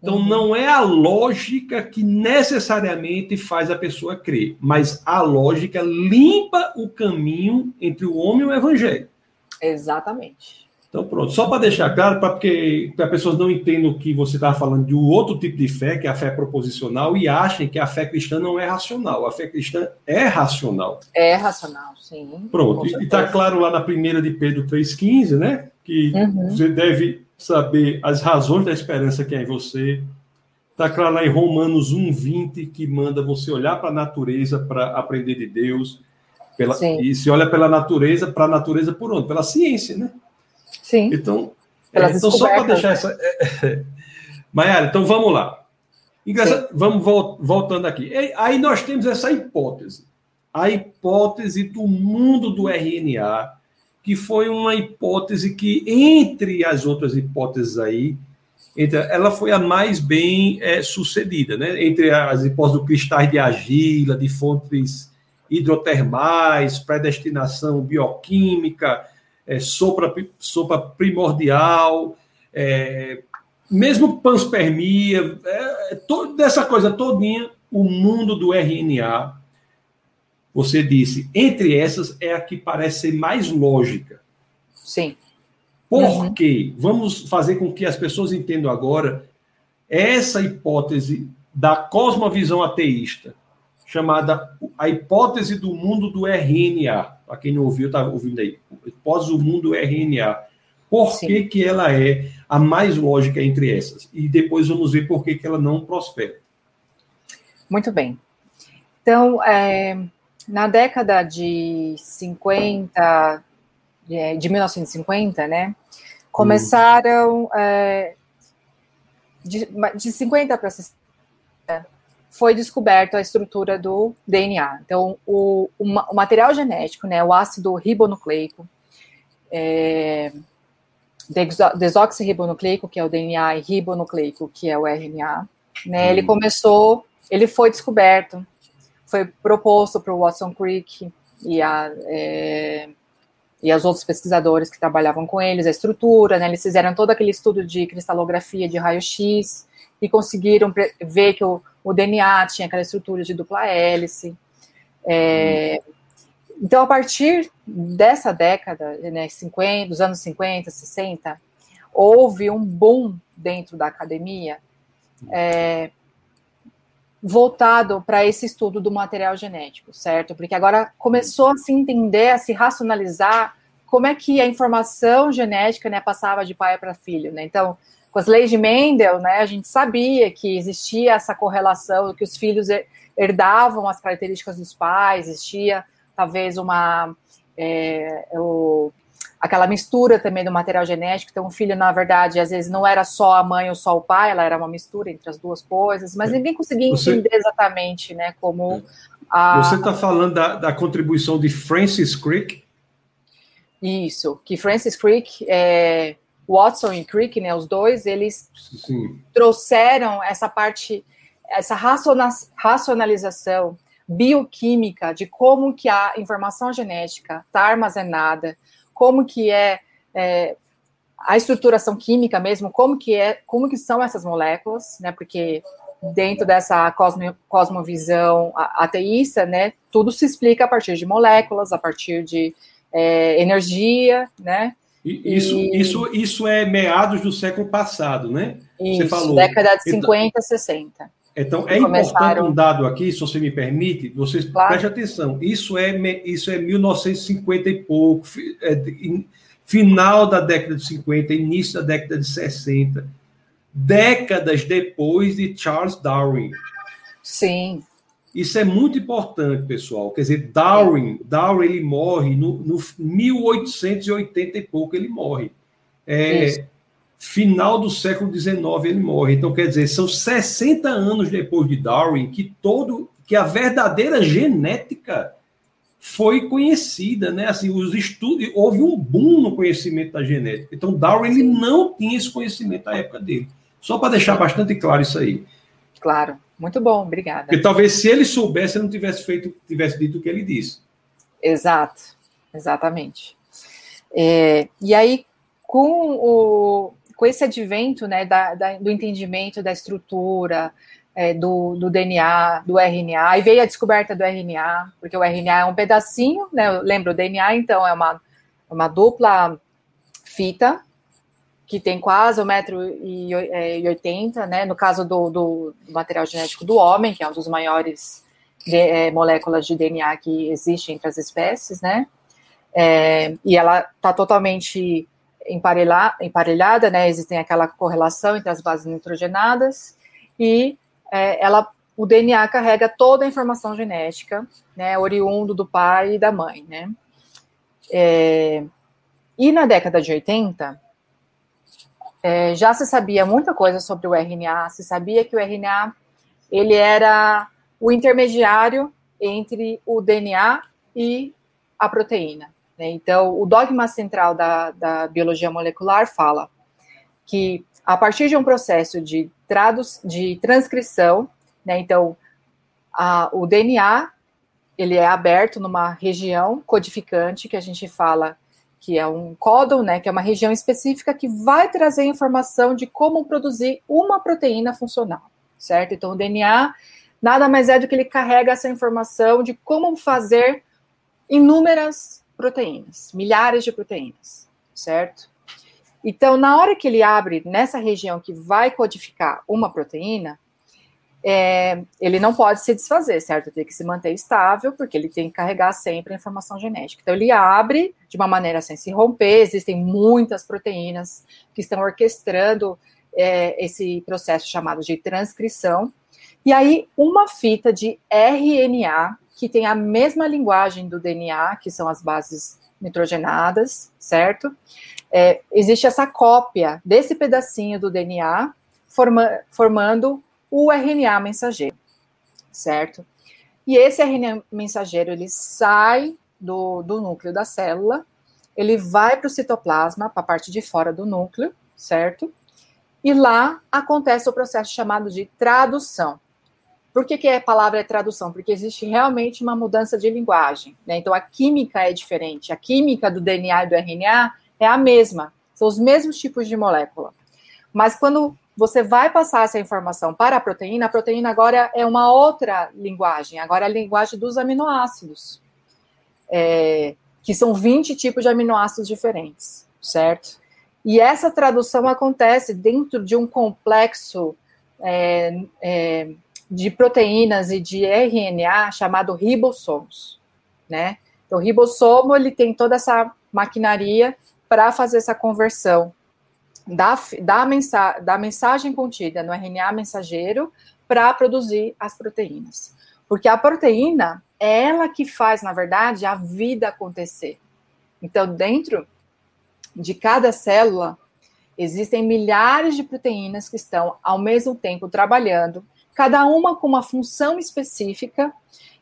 A: então uhum. não é a lógica que necessariamente faz a pessoa crer, mas a lógica limpa o caminho entre o homem e o evangelho.
B: Exatamente.
A: Então, pronto. Só para deixar claro, para que as pessoas não entendam que você estava falando de um outro tipo de fé, que é a fé proposicional, e achem que a fé cristã não é racional. A fé cristã é racional.
B: É racional, sim.
A: Pronto. E está claro lá na primeira de Pedro 3,15, né? Que uhum. você deve saber as razões da esperança que é em você. Está claro lá em Romanos 1,20, que manda você olhar para a natureza para aprender de Deus. Pela, e se olha pela natureza, para a natureza por onde? Pela ciência, né?
B: Sim.
A: Então, é, então só para deixar essa. [laughs] É, é, Maiara, então vamos lá. Engraçado, vamos voltando aqui. Aí nós temos essa hipótese. A hipótese do mundo do RNA, que foi uma hipótese que, entre as outras hipóteses aí, entre, ela foi a mais bem é, sucedida, né? Entre as hipóteses do cristais de argila, de fontes hidrotermais, predestinação bioquímica, é, sopa, sopa primordial, é, mesmo panspermia, é, é toda essa coisa todinha, o mundo do RNA, você disse, entre essas é a que parece ser mais lógica.
B: Sim.
A: Porque uhum. vamos fazer com que as pessoas entendam agora essa hipótese da cosmovisão ateísta, chamada a hipótese do mundo do RNA. Para quem não ouviu, está ouvindo aí. Hipótese do mundo RNA. Por que, que ela é a mais lógica entre essas? E depois vamos ver por que, que ela não prospera.
B: Muito bem. Então, é, na década de 50, de, de 1950, né, começaram, hum. é, de, de 50 para 60, foi descoberta a estrutura do DNA. Então, o, o, o material genético, né, o ácido ribonucleico, é, desoxirribonucleico, que é o DNA, e ribonucleico, que é o RNA, né, ele hum. começou, ele foi descoberto, foi proposto para o Watson Crick e, a, é, e os outros pesquisadores que trabalhavam com eles, a estrutura, né, eles fizeram todo aquele estudo de cristalografia de raio-x e conseguiram ver que o o DNA tinha aquela estrutura de dupla hélice. É, então, a partir dessa década, né, 50, dos anos 50, 60, houve um boom dentro da academia é, voltado para esse estudo do material genético, certo? Porque agora começou a se entender, a se racionalizar como é que a informação genética né, passava de pai para filho, né? Então, com as leis de Mendel, né, a gente sabia que existia essa correlação, que os filhos herdavam as características dos pais, existia talvez uma é, o, aquela mistura também do material genético. Então, o filho, na verdade, às vezes não era só a mãe ou só o pai, ela era uma mistura entre as duas coisas, mas é. ninguém conseguia entender Você... exatamente, né, como
A: a... Você está falando da, da, contribuição de Francis Crick?
B: Isso, que Francis Crick é, Watson e Crick, né, os dois, eles Sim. trouxeram essa parte, essa racionalização bioquímica de como que a informação genética está armazenada, como que é, é, a estruturação química mesmo, como que é, como que são essas moléculas, né? Porque dentro dessa cosmo, cosmovisão ateísta, né, tudo se explica a partir de moléculas, a partir de é, energia, né?
A: Isso, e... isso, isso é meados do século passado, né?
B: Isso, você falou. década de 50, então, 60.
A: Então, é começaram... importante um dado aqui, se você me permite, vocês claro. prestem atenção. Isso é, isso é 1950 e pouco, é, final da década de 50, início da década de 60, décadas depois de Charles Darwin.
B: Sim.
A: Isso é muito importante, pessoal. Quer dizer, Darwin, Darwin ele morre no, no 1880 e pouco, ele morre. É, final do século XIX ele morre. Então, quer dizer, são 60 anos depois de Darwin que todo que a verdadeira genética foi conhecida, né? Assim, os estudos houve um boom no conhecimento da genética. Então, Darwin ele não tinha esse conhecimento na época dele. Só para deixar bastante claro isso aí.
B: Claro. Muito bom, obrigada.
A: Porque talvez se ele soubesse, ele não tivesse feito, tivesse dito o que ele disse.
B: Exato, exatamente. É, e aí, com, o, com esse advento né, da, da, do entendimento da estrutura, é, do, do, DNA, do RNA, aí veio a descoberta do RNA, porque o RNA é um pedacinho, né? Lembra o DNA, então, é uma, uma dupla fita, que tem quase 1,80m, é, né? No caso do, do, material genético do homem, que é um dos maiores de, é, moléculas de DNA que existem entre as espécies, né? É, e ela está totalmente emparelha, emparelhada, né? Existem aquela correlação entre as bases nitrogenadas e é, ela, o DNA carrega toda a informação genética, né? Oriundo do pai e da mãe, né? É, e na década de 80, é, já se sabia muita coisa sobre o RNA, se sabia que o RNA ele era o intermediário entre o DNA e a proteína. Né? Então, o dogma central da, da biologia molecular fala que a partir de um processo de, traduz, de transcrição, né, então a, o DNA ele é aberto numa região codificante que a gente fala que é um códon, né, que é uma região específica que vai trazer informação de como produzir uma proteína funcional, certo? Então o DNA nada mais é do que ele carrega essa informação de como fazer inúmeras proteínas, milhares de proteínas, certo? Então, na hora que ele abre nessa região que vai codificar uma proteína, é, ele não pode se desfazer, certo? Tem que se manter estável, porque ele tem que carregar sempre a informação genética. Então, ele abre de uma maneira sem se romper, existem muitas proteínas que estão orquestrando é, esse processo chamado de transcrição. E aí, uma fita de RNA que tem a mesma linguagem do DNA, que são as bases nitrogenadas, certo? É, existe essa cópia desse pedacinho do DNA forma, formando o RNA mensageiro, certo? E esse RNA mensageiro ele sai do, do núcleo da célula, ele vai para o citoplasma, para a parte de fora do núcleo, certo? E lá acontece o processo chamado de tradução. Por que, que a palavra é tradução? Porque existe realmente uma mudança de linguagem. Né? Então, a química é diferente. A química do DNA e do RNA é a mesma. São os mesmos tipos de molécula. Mas quando você vai passar essa informação para a proteína, a proteína agora é uma outra linguagem. Agora é a linguagem dos aminoácidos. É, que são 20 tipos de aminoácidos diferentes, certo? E essa tradução acontece dentro de um complexo é, é, de proteínas e de RNA chamado ribossomos, né? Então, o ribossomo, ele tem toda essa maquinaria para fazer essa conversão da, da, mensa, da mensagem contida no RNA mensageiro para produzir as proteínas. Porque a proteína é ela que faz, na verdade, a vida acontecer. Então, dentro de cada célula, existem milhares de proteínas que estão ao mesmo tempo trabalhando cada uma com uma função específica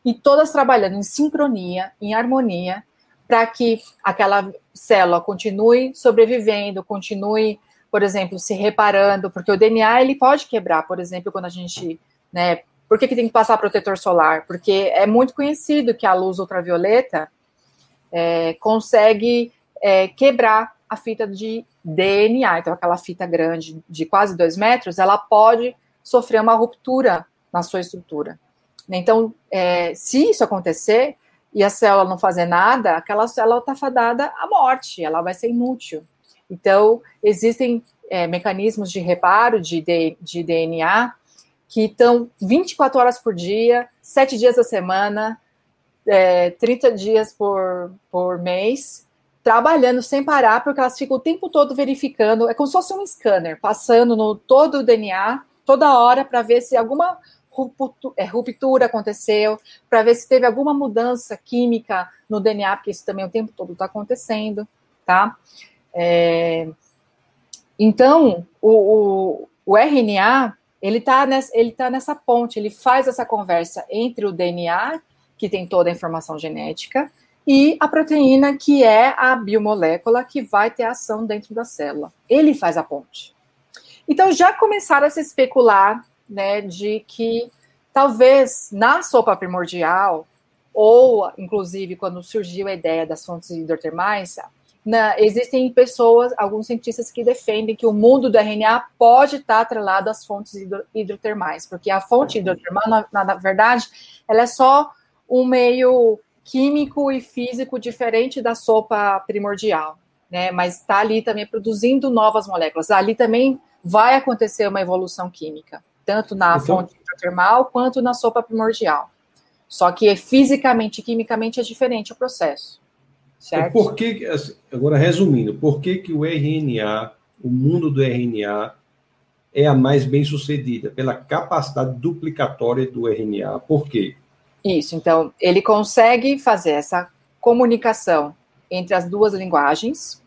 B: e todas trabalhando em sincronia, em harmonia, para que aquela célula continue sobrevivendo, continue, por exemplo, se reparando, porque o DNA ele pode quebrar, por exemplo, quando a gente, né, por que, que tem que passar protetor solar? Porque é muito conhecido que a luz ultravioleta é, consegue é, quebrar a fita de DNA, então aquela fita grande de quase dois metros, ela pode sofrer uma ruptura na sua estrutura. Então, é, se isso acontecer e a célula não fazer nada, aquela célula está fadada à morte, ela vai ser inútil. Então, existem é, mecanismos de reparo de, de, de DNA que estão 24 horas por dia, 7 dias da semana, é, 30 dias por, por mês, trabalhando sem parar, porque elas ficam o tempo todo verificando, é como se fosse um scanner, passando no todo o DNA toda hora para ver se alguma é, ruptura aconteceu, para ver se teve alguma mudança química no DNA, porque isso também o tempo todo está acontecendo, tá? É, então, o, o, o, RNA, ele está tá nessa ponte, ele faz essa conversa entre o DNA, que tem toda a informação genética, e a proteína, que é a biomolécula que vai ter ação dentro da célula. Ele faz a ponte. Então já começaram a se especular, né, de que talvez na sopa primordial ou inclusive quando surgiu a ideia das fontes hidrotermais, na, existem pessoas, alguns cientistas que defendem que o mundo do RNA pode estar atrelado às fontes hidro, hidrotermais, porque a fonte hidrotermal, na, na verdade, ela é só um meio químico e físico diferente da sopa primordial. né? Mas está ali também produzindo novas moléculas. Ali também vai acontecer uma evolução química, tanto na então, fonte termal quanto na sopa primordial. Só que fisicamente e quimicamente é diferente o processo. Certo?
A: Por que, assim, agora resumindo, por que, que o RNA, o mundo do RNA, é a mais bem sucedida? Pela capacidade duplicatória do RNA. Por quê?
B: Isso, então, ele consegue fazer essa comunicação entre as duas linguagens.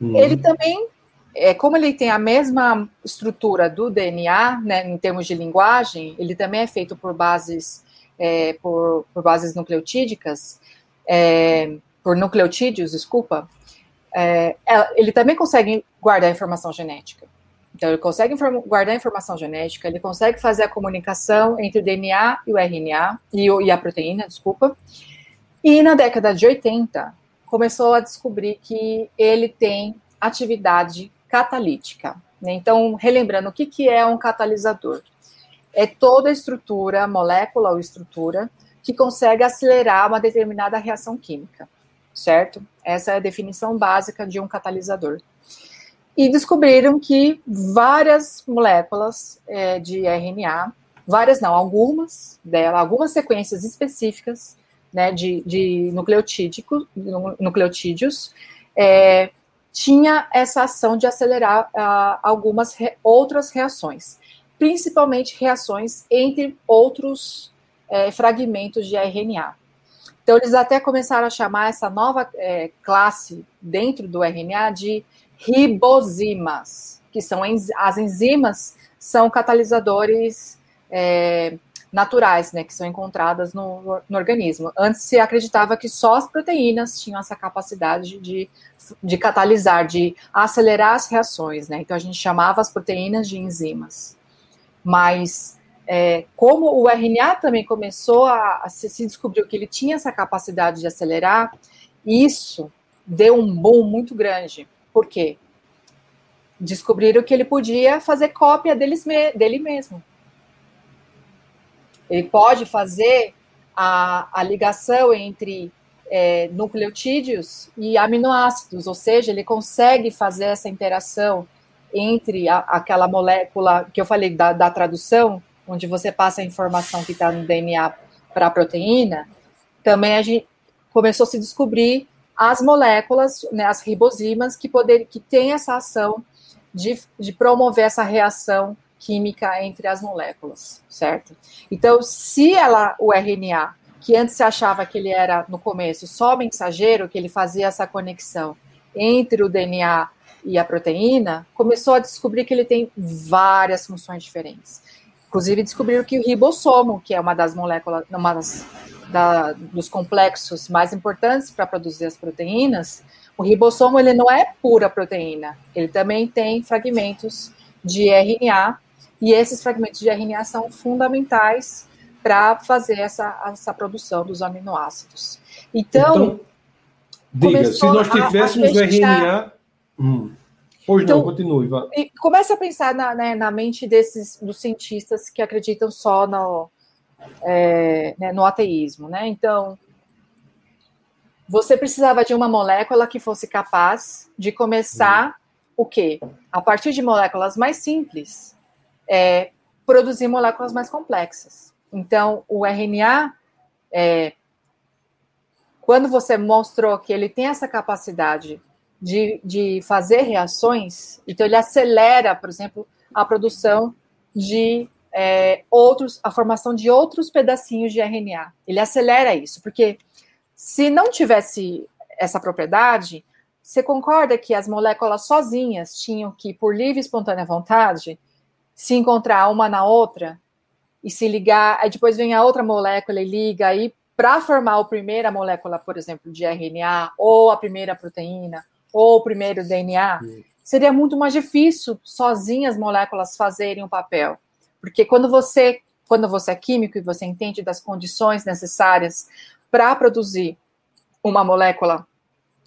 B: Hum. Ele também, é, como ele tem a mesma estrutura do DNA, né, em termos de linguagem, ele também é feito por bases, é, por, por, bases nucleotídicas, é, por nucleotídeos, desculpa, é, ele também consegue guardar informação genética. Então, ele consegue guardar informação genética, ele consegue fazer a comunicação entre o DNA e o RNA, e, e a proteína, desculpa. E na década de 80, começou a descobrir que ele tem atividade catalítica. Né? Então, relembrando, o que, que é um catalisador? É toda estrutura, molécula ou estrutura, que consegue acelerar uma determinada reação química, certo? Essa é a definição básica de um catalisador e descobriram que várias moléculas é, de RNA, várias não, algumas dela, algumas sequências específicas né, de, de nucleotídeos, é, tinha essa ação de acelerar uh, algumas re, outras reações, principalmente reações entre outros é, fragmentos de RNA. Então, eles até começaram a chamar essa nova é, classe dentro do RNA de ribozimas, que são as enzimas, são catalisadores é, naturais, né, que são encontradas no, no, organismo. Antes se acreditava que só as proteínas tinham essa capacidade de, de catalisar, de acelerar as reações, né? Então a gente chamava as proteínas de enzimas. Mas é, como o RNA também começou a, a se, se que ele tinha essa capacidade de acelerar, isso deu um boom muito grande por quê? Descobriram que ele podia fazer cópia deles, dele mesmo. Ele pode fazer a, a ligação entre é, nucleotídeos e aminoácidos, ou seja, ele consegue fazer essa interação entre a, aquela molécula que eu falei da, da, tradução, onde você passa a informação que está no DNA para a proteína, também a gente começou a se descobrir as moléculas, né, as ribozimas, que, poder, que têm essa ação de, de promover essa reação química entre as moléculas, certo? Então, se ela, o RNA, que antes se achava que ele era, no começo, só mensageiro, que ele fazia essa conexão entre o DNA e a proteína, começou a descobrir que ele tem várias funções diferentes. Inclusive, descobriram que o ribossomo, que é uma das moléculas, uma das da, dos complexos mais importantes para produzir as proteínas, o ribossomo ele não é pura proteína, ele também tem fragmentos de RNA, e esses fragmentos de RNA são fundamentais para fazer essa, essa produção dos aminoácidos. Então, então
A: diga, se nós tivéssemos o RNA. Hum. Pois então, não, continue. Vá.
B: E começa a pensar na, né, na mente desses dos cientistas que acreditam só no, é, né, no ateísmo, né? Então, você precisava de uma molécula que fosse capaz de começar o quê? A partir de moléculas mais simples, é, produzir moléculas mais complexas. Então, o RNA, é, quando você mostrou que ele tem essa capacidade de, de fazer reações, então ele acelera, por exemplo, a produção de é, outros, a formação de outros pedacinhos de RNA. Ele acelera isso, porque se não tivesse essa propriedade, você concorda que as moléculas sozinhas tinham que, por livre e espontânea vontade, se encontrar uma na outra e se ligar, aí depois vem a outra molécula e liga aí para formar a primeira molécula, por exemplo, de RNA, ou a primeira proteína, ou o primeiro DNA, seria muito mais difícil sozinhas as moléculas fazerem o papel. Porque quando você, quando você é químico e você entende das condições necessárias para produzir uma molécula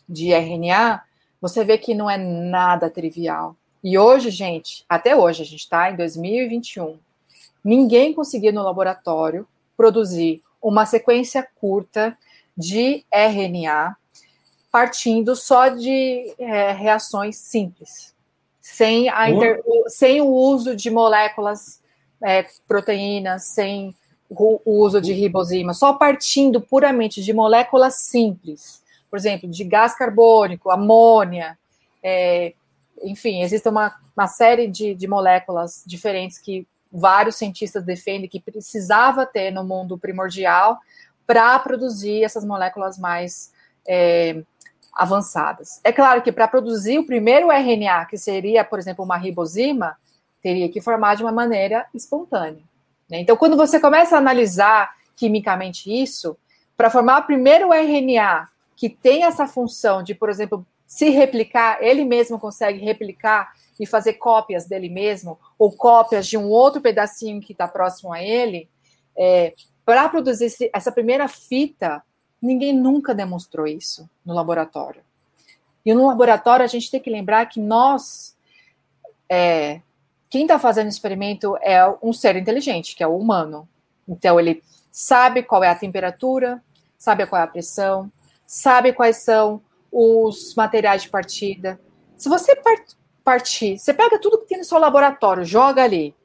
B: de RNA, você vê que não é nada trivial. E hoje, gente, até hoje, a gente está em 2021, ninguém conseguiu no laboratório produzir uma sequência curta de RNA partindo só de é, reações simples, sem, a inter, sem o uso de moléculas, é, proteínas, sem o, o uso de ribosima, só partindo puramente de moléculas simples, por exemplo, de gás carbônico, amônia, é, enfim, existe uma, uma série de, de moléculas diferentes que vários cientistas defendem que precisava ter no mundo primordial para produzir essas moléculas mais é, avançadas. É claro que para produzir o primeiro RNA, que seria, por exemplo, uma ribosima, teria que formar de uma maneira espontânea. Né? Então, quando você começa a analisar quimicamente isso, para formar o primeiro RNA que tem essa função de, por exemplo, se replicar, ele mesmo consegue replicar e fazer cópias dele mesmo, ou cópias de um outro pedacinho que está próximo a ele, é, para produzir esse, essa primeira fita, ninguém nunca demonstrou isso no laboratório. E no laboratório a gente tem que lembrar que nós, é, quem está fazendo o experimento é um ser inteligente, que é o humano. Então ele sabe qual é a temperatura, sabe qual é a pressão, sabe quais são os materiais de partida. Se você partir. Você pega tudo que tem no seu laboratório, joga ali,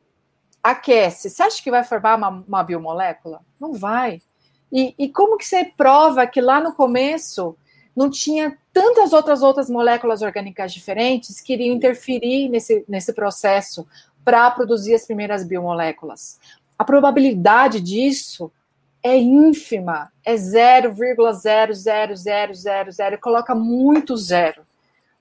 B: aquece. Você acha que vai formar uma, uma biomolécula? Não vai. E, e, como que você prova que lá no começo não tinha tantas outras outras moléculas orgânicas diferentes que iriam interferir nesse, nesse processo para produzir as primeiras biomoléculas? A probabilidade disso é ínfima, é 0,00000, coloca muito zero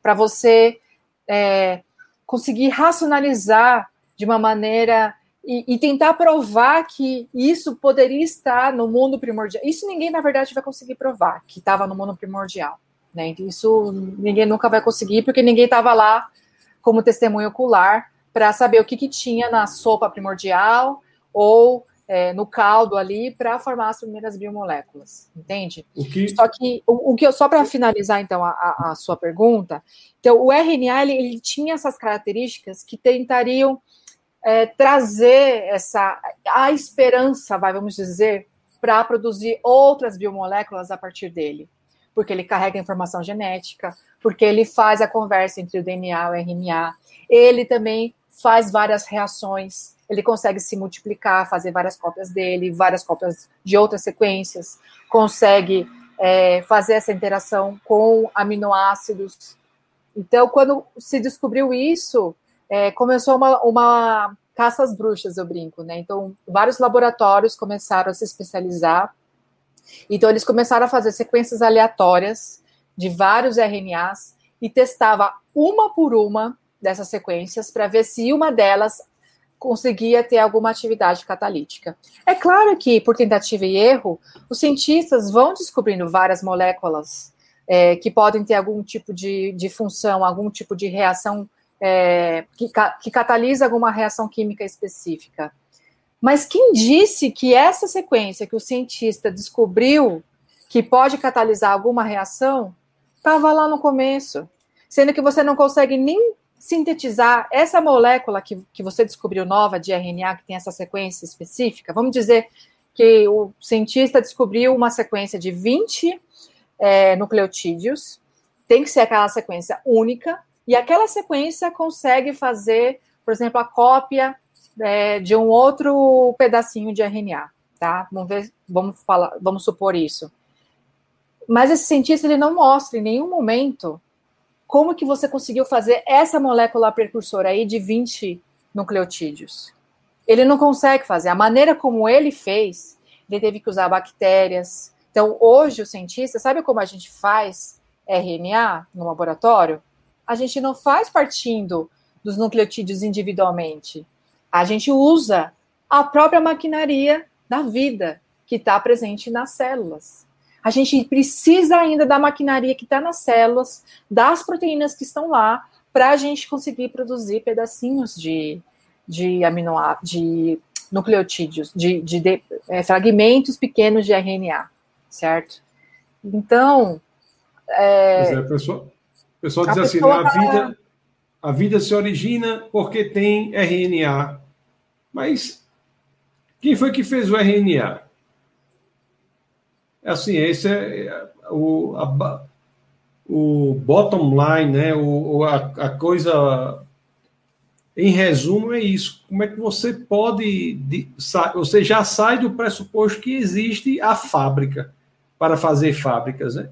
B: para você é, conseguir racionalizar de uma maneira e, e, tentar provar que isso poderia estar no mundo primordial. Isso ninguém, na verdade, vai conseguir provar que estava no mundo primordial. Né? Isso ninguém nunca vai conseguir, porque ninguém estava lá como testemunho ocular para saber o que, que tinha na sopa primordial ou é, no caldo ali para formar as primeiras biomoléculas, entende? O que... Só que o, o que eu só para finalizar então a, a, a, sua pergunta, então o RNA ele, ele tinha essas características que tentariam é, trazer essa a esperança, vai, vamos dizer, para produzir outras biomoléculas a partir dele, porque ele carrega informação genética, porque ele faz a conversa entre o DNA e o RNA, ele também faz várias reações ele consegue se multiplicar, fazer várias cópias dele, várias cópias de outras sequências, consegue é, fazer essa interação com aminoácidos. Então, quando se descobriu isso, é, começou uma, uma caça às bruxas, eu brinco, né? Então, vários laboratórios começaram a se especializar. Então, eles começaram a fazer sequências aleatórias de vários RNAs e testava uma por uma dessas sequências para ver se uma delas conseguia ter alguma atividade catalítica. É claro que, por tentativa e erro, os cientistas vão descobrindo várias moléculas é, que podem ter algum tipo de, de função, algum tipo de reação é, que, que catalisa alguma reação química específica. Mas quem disse que essa sequência que o cientista descobriu que pode catalisar alguma reação estava lá no começo, sendo que você não consegue nem sintetizar essa molécula que, que você descobriu nova de RNA, que tem essa sequência específica, vamos dizer que o cientista descobriu uma sequência de 20 é, nucleotídeos, tem que ser aquela sequência única, e aquela sequência consegue fazer, por exemplo, a cópia é, de um outro pedacinho de RNA, tá? Vamos ver, vamos falar, vamos supor isso. Mas esse cientista ele não mostra em nenhum momento como que você conseguiu fazer essa molécula precursora aí de 20 nucleotídeos? Ele não consegue fazer. A maneira como ele fez, ele teve que usar bactérias. Então, hoje, o cientista, sabe como a gente faz RNA no laboratório? A gente não faz partindo dos nucleotídeos individualmente. A gente usa a própria maquinaria da vida que está presente nas células. A gente precisa ainda da maquinaria que está nas células, das proteínas que estão lá, para a gente conseguir produzir pedacinhos de, de aminoácidos, de nucleotídeos, de, de, de é, fragmentos pequenos de RNA, certo? Então.
A: É, é, pessoal, o pessoal diz a assim, né, a, vida, a vida se origina porque tem RNA. Mas quem foi que fez o RNA? É assim, esse é, é o, a, o bottom line, né? O, a, a coisa em resumo, é isso. Como é que você pode. De, você já sai do pressuposto que existe a fábrica para fazer fábricas, né?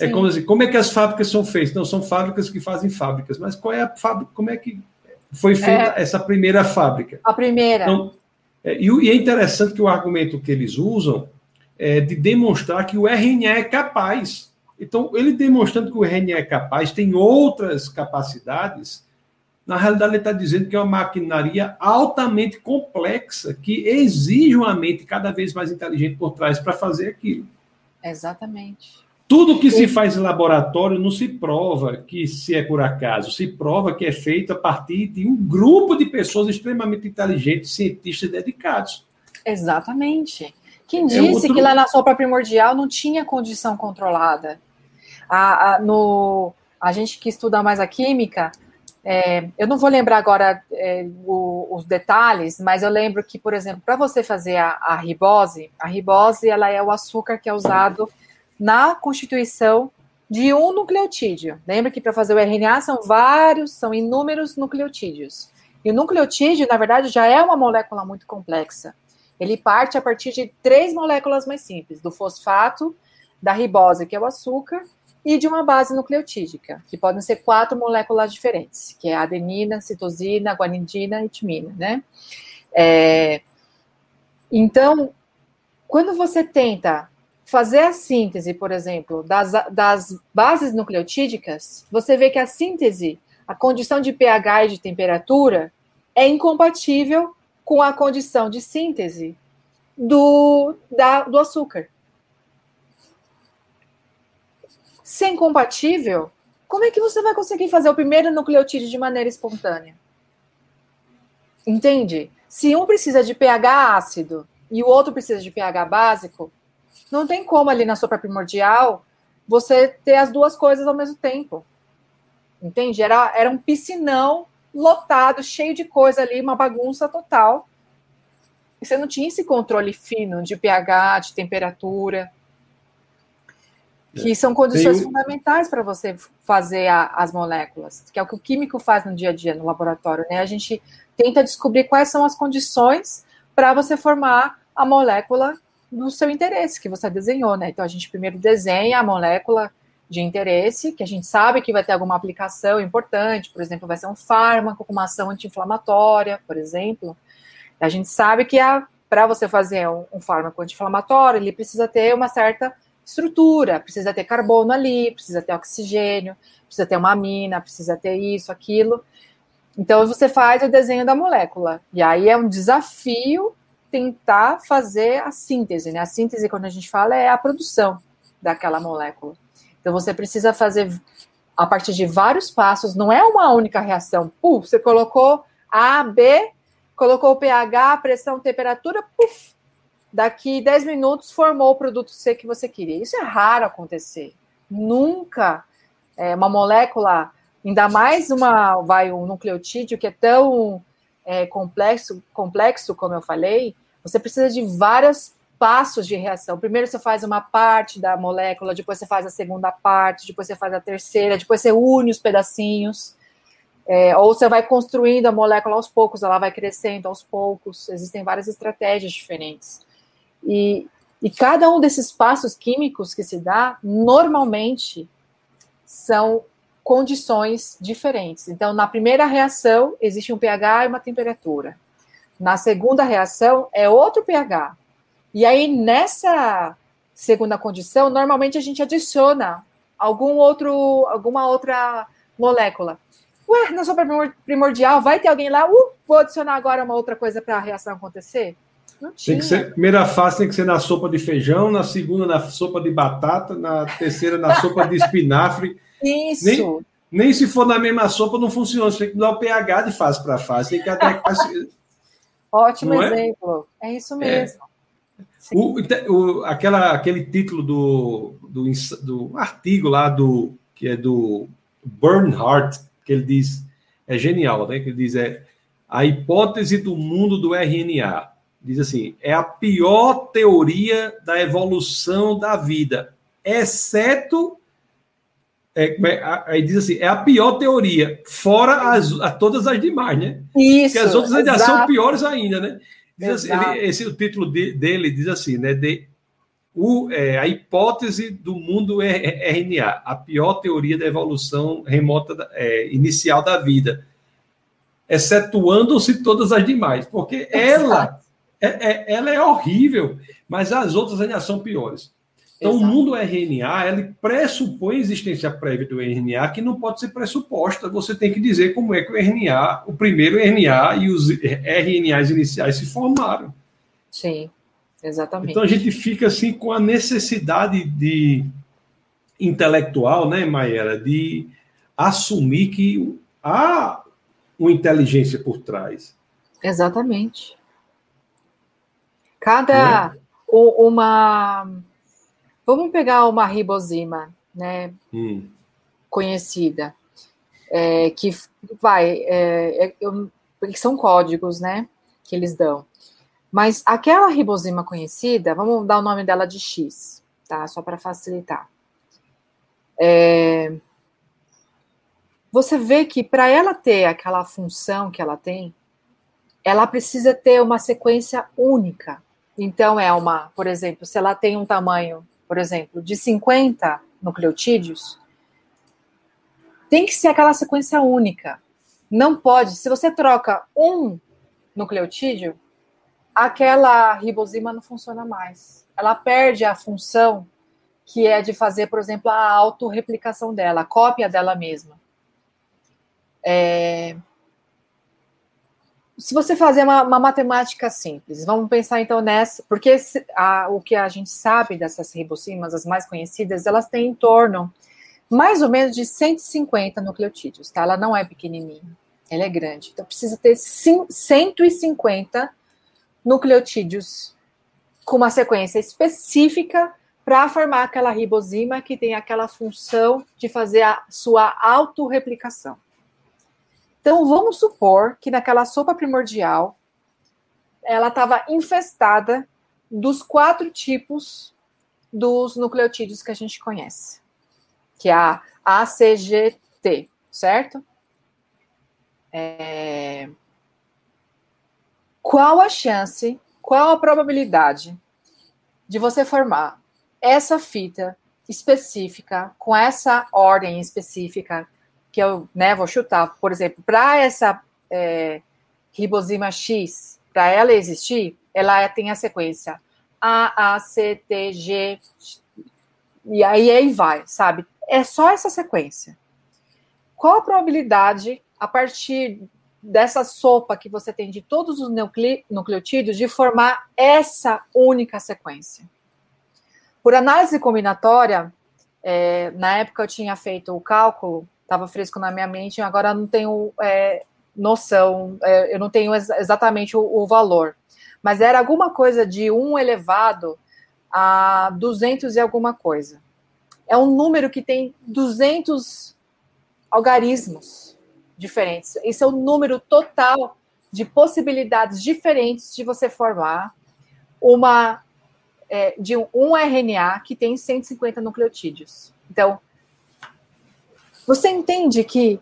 A: É como, assim, como é que as fábricas são feitas? Não, são fábricas que fazem fábricas, mas qual é a fábrica? Como é que foi feita é, essa primeira fábrica?
B: A primeira. Então,
A: é, e, é interessante que o argumento que eles usam é de demonstrar que o RNA é capaz. Então, ele demonstrando que o RNA é capaz, tem outras capacidades na realidade, ele está dizendo que é uma maquinaria altamente complexa, que exige uma mente cada vez mais inteligente por trás para fazer aquilo.
B: Exatamente.
A: Tudo que se faz em laboratório não se prova que se é por acaso, se prova que é feito a partir de um grupo de pessoas extremamente inteligentes, cientistas dedicados.
B: Exatamente. Quem é disse é outro... que lá na sopa primordial não tinha condição controlada? A, a, no, a gente que estuda mais a química, é, eu não vou lembrar agora é, o, os detalhes, mas eu lembro que, por exemplo, para você fazer a, a, ribose, a ribose ela é o açúcar que é usado na constituição de um nucleotídeo. Lembra que para fazer o RNA são vários, são inúmeros nucleotídeos. E o nucleotídeo, na verdade, já é uma molécula muito complexa. Ele parte a partir de três moléculas mais simples: do fosfato, da ribose, que é o açúcar, e de uma base nucleotídica, que podem ser quatro moléculas diferentes, que é adenina, citosina, guanidina e timina, né? É, então, quando você tenta fazer a síntese, por exemplo, das, das bases nucleotídicas, você vê que a síntese, a condição de pH e de temperatura, é incompatível com a condição de síntese do, da, do açúcar. se é incompatível, como é que você vai conseguir fazer o primeiro nucleotídeo de maneira espontânea? Entende? Se um precisa de pH ácido e o outro precisa de pH básico, não tem como ali na sopa primordial você ter as duas coisas ao mesmo tempo. Entende? Era, era um piscinão lotado, cheio de coisa ali, uma bagunça total. E você não tinha esse controle fino de pH, de temperatura que são condições Tem... fundamentais para você fazer a, as moléculas, que é o que o químico faz no dia a dia no laboratório, né? A gente tenta descobrir quais são as condições para você formar a molécula do seu interesse que você desenhou, né? Então a gente primeiro desenha a molécula de interesse, que a gente sabe que vai ter alguma aplicação importante, por exemplo, vai ser um fármaco com uma ação anti-inflamatória, por exemplo. A gente sabe que para você fazer um, um fármaco anti-inflamatório, ele precisa ter uma certa estrutura, precisa ter carbono ali, precisa ter oxigênio, precisa ter uma amina, precisa ter isso, aquilo. Então você faz o desenho da molécula. E aí é um desafio tentar fazer a síntese, né? A síntese, quando a gente fala, é a produção daquela molécula. Então você precisa fazer a partir de vários passos, não é uma única reação. Puf, você colocou A, B, colocou o pH, pressão, temperatura, puf, daqui 10 minutos formou o produto C que você queria. Isso é raro acontecer. Nunca é, uma molécula, ainda mais uma, vai um nucleotídeo que é tão é, complexo, complexo, como eu falei, você precisa de vários passos de reação. Primeiro você faz uma parte da molécula, depois você faz a segunda parte, depois você faz a terceira, depois você une os pedacinhos. É, ou você vai construindo a molécula aos poucos, ela vai crescendo aos poucos. Existem várias estratégias diferentes. E, e cada um desses passos químicos que se dá, normalmente, são condições diferentes. Então, na primeira reação, existe um pH e uma temperatura. Na segunda reação, é outro pH. E aí, nessa segunda condição, normalmente a gente adiciona algum outro, alguma outra molécula. Ué, na sopa primordial, vai ter alguém lá, uh, vou adicionar agora uma outra coisa para a reação acontecer?
A: Não tinha. Tem que ser, primeira fase tem que ser na sopa de feijão, na segunda na sopa de batata, na terceira na sopa de espinafre.
B: Isso.
A: Nem, nem se for na mesma sopa não funciona. Você tem que dar o pH de fase para fase. Tem que adequar.
B: Ótimo não é? exemplo. É? é? isso mesmo. É.
A: O, o, aquela, aquele título do, do, do artigo lá do que é do Bernhardt, que ele diz, é genial, né? Que ele diz é a hipótese do mundo do RNA diz assim: é a pior teoria da evolução da vida, exceto é, é aí diz assim, é a pior teoria, fora as, a todas as demais, né?
B: Isso.
A: Porque as outras ainda são piores ainda, né? Assim, ele, esse o título de, dele diz assim, né? De, o, é, a hipótese do mundo RNA, a pior teoria da evolução remota é, inicial da vida, excetuando-se todas as demais, porque ela é, é, ela é horrível, mas as outras ainda são piores. Então, Exato. o mundo RNA, ele pressupõe a existência prévia do RNA, que não pode ser pressuposta. Você tem que dizer como é que o RNA, o primeiro RNA e os RNAs iniciais se formaram.
B: Sim, exatamente.
A: Então, a gente fica assim com a necessidade de intelectual, né, Maera, de assumir que há uma inteligência por trás.
B: Exatamente. Cada é? uma Vamos pegar uma ribosima, né? Hum. Conhecida, é, que vai, é, é, eu, são códigos, né? Que eles dão. Mas aquela ribosima conhecida, vamos dar o nome dela de X, tá? Só para facilitar. É, você vê que para ela ter aquela função que ela tem, ela precisa ter uma sequência única. Então, é uma, por exemplo, se ela tem um tamanho por exemplo, de 50 nucleotídeos, tem que ser aquela sequência única. Não pode, se você troca um nucleotídeo, aquela ribosima não funciona mais. Ela perde a função que é de fazer, por exemplo, a autorreplicação dela, a cópia dela mesma. É, se você fazer uma, uma, matemática simples, vamos pensar então nessa, porque a, o que a gente sabe dessas ribosimas, as mais conhecidas, elas têm em torno mais ou menos de 150 nucleotídeos, tá? Ela não é pequenininha, ela é grande. Então precisa ter 150 nucleotídeos com uma sequência específica para formar aquela ribosima que tem aquela função de fazer a sua autorreplicação. Então, vamos supor que naquela sopa primordial ela estava infestada dos quatro tipos dos nucleotídeos que a gente conhece, que é a ACGT, certo? É... Qual a chance, qual a probabilidade de você formar essa fita específica, com essa ordem específica, que eu né, vou chutar, por exemplo, para essa é, ribosima X, para ela existir, ela tem a sequência A, A, C, T, G, e aí, aí vai, sabe? É só essa sequência. Qual a probabilidade, a partir dessa sopa que você tem de todos os nucleotídeos, de formar essa única sequência? Por análise combinatória, é, na época eu tinha feito o cálculo estava fresco na minha mente, agora não tenho é, noção, é, eu não tenho ex exatamente o, o, valor, mas era alguma coisa de 1 elevado a 200 e alguma coisa. É um número que tem 200 algarismos diferentes. Esse é o número total de possibilidades diferentes de você formar uma é, de um RNA que tem 150 nucleotídeos. Então, você entende que,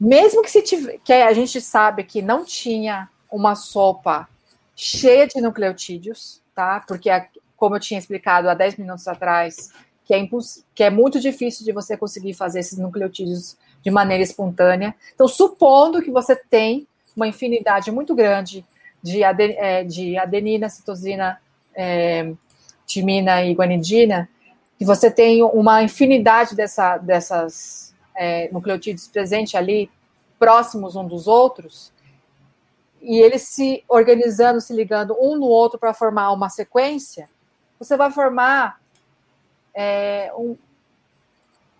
B: mesmo que, se que a gente sabe que não tinha uma sopa cheia de nucleotídeos, tá? Porque, como eu tinha explicado há 10 minutos atrás, que é, que é muito difícil de você conseguir fazer esses nucleotídeos de maneira espontânea. Então, supondo que você tem uma infinidade muito grande de, aden é, de adenina, citosina, é, timina e guanidina, que você tem uma infinidade dessa, dessas é, nucleotídeos presentes ali, próximos um dos outros, e eles se organizando, se ligando um no outro para formar uma sequência, você vai formar é, um,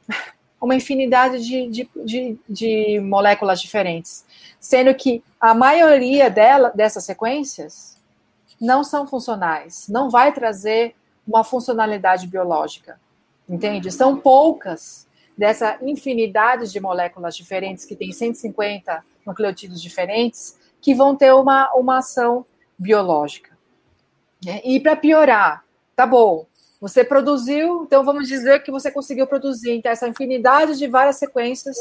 B: [laughs] uma infinidade de, de, de, de, moléculas diferentes, sendo que a maioria dela, dessas sequências não são funcionais, não vai trazer uma funcionalidade biológica, entende? São poucas dessa infinidade de moléculas diferentes, que tem 150 nucleotídeos diferentes, que vão ter uma, uma ação biológica. Né? E para piorar, tá bom, Você produziu, então vamos dizer que você conseguiu produzir então, essa infinidade de várias sequências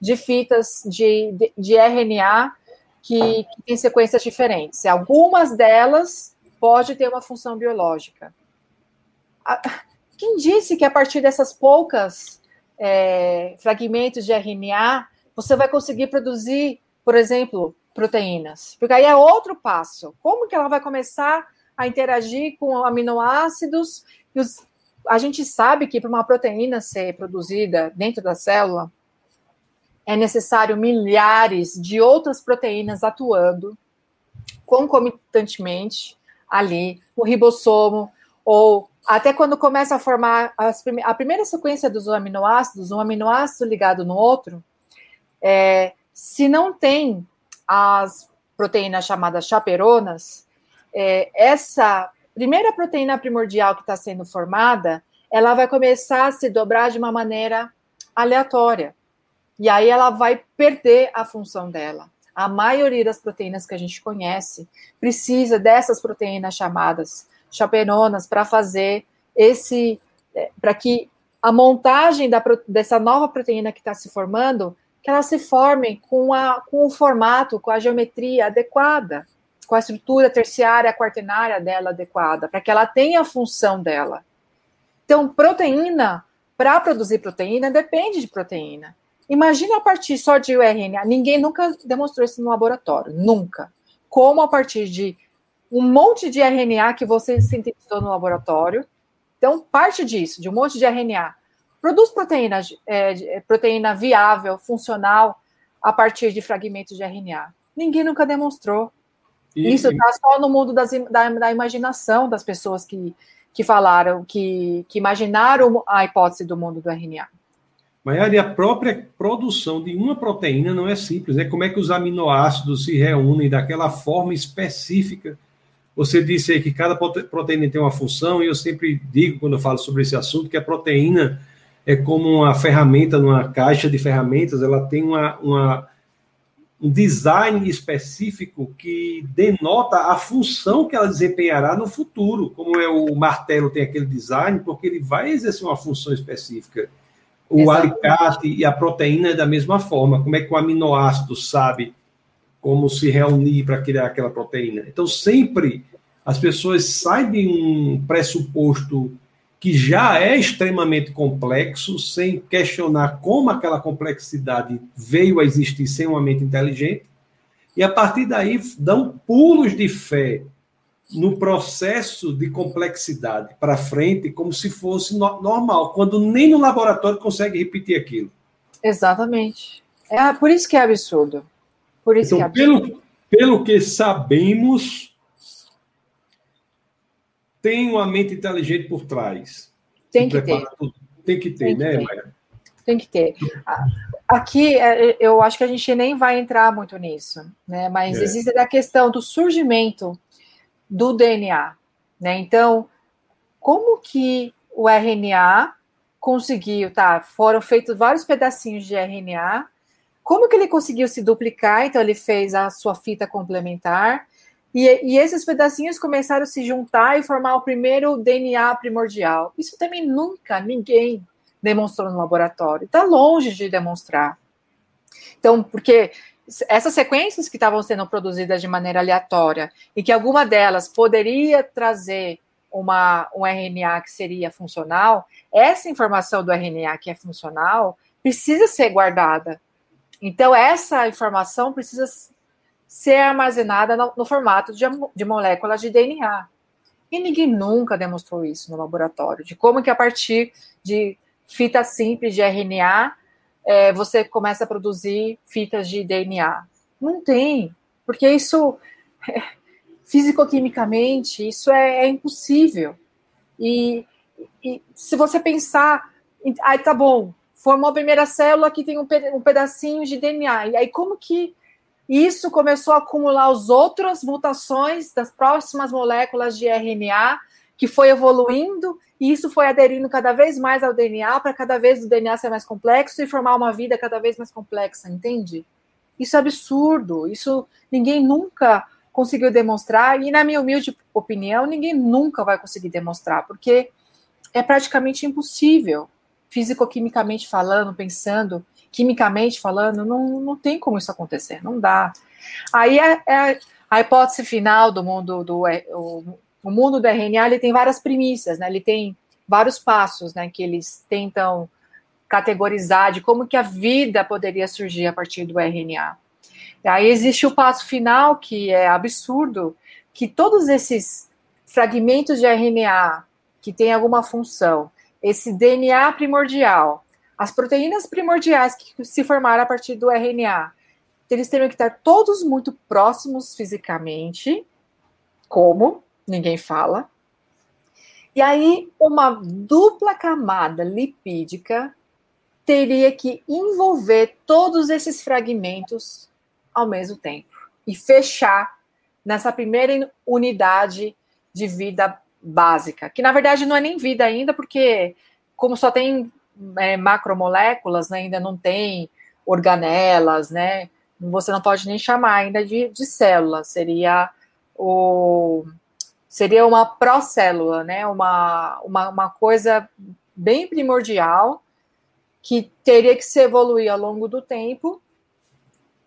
B: de fitas de, de, de RNA que, que tem sequências diferentes. Algumas delas pode ter uma função biológica. Quem disse que a partir dessas poucas é, fragmentos de RNA você vai conseguir produzir, por exemplo, proteínas? Porque aí é outro passo. Como que ela vai começar a interagir com aminoácidos? E os, a gente sabe que para uma proteína ser produzida dentro da célula, é necessário milhares de outras proteínas atuando concomitantemente ali, o ribossomo, ou até quando começa a formar as, a primeira sequência dos aminoácidos, um aminoácido ligado no outro, é, se não tem as proteínas chamadas chaperonas, é, essa primeira proteína primordial que está sendo formada, ela vai começar a se dobrar de uma maneira aleatória. E aí ela vai perder a função dela. A maioria das proteínas que a gente conhece precisa dessas proteínas chamadas chaperonas para fazer esse, é, para que a montagem da, dessa nova proteína que está se formando, que ela se forme com, a, com o formato, com a geometria adequada, com a estrutura terciária, quaternária dela adequada, para que ela tenha a função dela. Então, proteína, para produzir proteína, depende de proteína. Imagina a partir só de RNA. Ninguém nunca demonstrou isso no laboratório, nunca. Como a partir de um monte de RNA que você sintetizou no laboratório. Então, parte disso, de um monte de RNA, produz proteína, é, é, proteína viável, funcional, a partir de fragmentos de RNA. Ninguém nunca demonstrou. E, Isso está só no mundo das, da, da, imaginação das pessoas que, que falaram, que, que imaginaram a hipótese do mundo do RNA.
A: Maiara, e a própria produção de uma proteína não é simples, né? Como é que os aminoácidos se reúnem daquela forma específica? Você disse aí que cada proteína tem uma função, e eu sempre digo, quando eu falo sobre esse assunto, que a proteína é como uma ferramenta numa caixa de ferramentas, ela tem uma, uma um design específico que denota a função que ela desempenhará no futuro. Como é o martelo tem aquele design, porque ele vai exercer uma função específica. O Exatamente. alicate e a proteína é da mesma forma. Como é que o aminoácido sabe como se reunir para criar aquela proteína? Então, sempre as pessoas saem de um pressuposto que já é extremamente complexo, sem questionar como aquela complexidade veio a existir sem uma mente inteligente, e a partir daí dão pulos de fé no processo de complexidade para frente como se fosse no normal, quando nem no laboratório consegue repetir aquilo.
B: Exatamente. É por isso que é absurdo. Por isso
A: então,
B: que.
A: Pelo, pelo que sabemos, tem uma mente inteligente por trás.
B: Tem que ter.
A: Tudo. Tem que ter, tem né, que Maia?
B: Tem que ter. Aqui, é, eu acho que a gente nem vai entrar muito nisso, né? Mas é. existe a questão do surgimento do DNA. Né? Então, como que o RNA conseguiu, tá? Foram feitos vários pedacinhos de RNA. Como que ele conseguiu se duplicar? Então, ele fez a sua fita complementar. E, e, esses pedacinhos começaram a se juntar e formar o primeiro DNA primordial. Isso também nunca ninguém demonstrou no laboratório. Está longe de demonstrar. Então, porque essas sequências que estavam sendo produzidas de maneira aleatória e que alguma delas poderia trazer uma, um RNA que seria funcional, essa informação do RNA que é funcional precisa ser guardada. Então, essa informação precisa ser armazenada no, no formato de, de moléculas de DNA. E ninguém nunca demonstrou isso no laboratório, de como que a partir de fita simples de RNA é, você começa a produzir fitas de DNA. Não tem, porque isso, é, fisicoquimicamente, isso é, é impossível. E, e, se você pensar, aí tá bom, formou a primeira célula que tem um, um pedacinho de DNA, e aí como que isso começou a acumular as outras mutações das próximas moléculas de RNA, que foi evoluindo e isso foi aderindo cada vez mais ao DNA, para cada vez o DNA ser mais complexo e formar uma vida cada vez mais complexa, entende? Isso é absurdo, isso ninguém nunca conseguiu demonstrar, e na minha humilde opinião, ninguém nunca vai conseguir demonstrar, porque é praticamente impossível, físico-quimicamente falando, pensando, quimicamente falando, não, não tem como isso acontecer, não dá. Aí é, é a hipótese final do mundo do o, o mundo do RNA, ele tem várias premissas, né? Ele tem vários passos, né, que eles tentam categorizar de como que a vida poderia surgir a partir do RNA. E aí existe o passo final que é absurdo, que todos esses fragmentos de RNA que têm alguma função, esse DNA primordial, as proteínas primordiais que se formaram a partir do RNA, eles teriam que estar todos muito próximos fisicamente, como ninguém fala. E aí, uma dupla camada lipídica teria que envolver todos esses fragmentos ao mesmo tempo e fechar nessa primeira unidade de vida básica, que na verdade não é nem vida ainda, porque como só tem é, macromoléculas, né, ainda não tem organelas, né, você não pode nem chamar ainda de, de célula, seria o seria uma procélula, né, uma, uma, uma coisa bem primordial que teria que se evoluir ao longo do tempo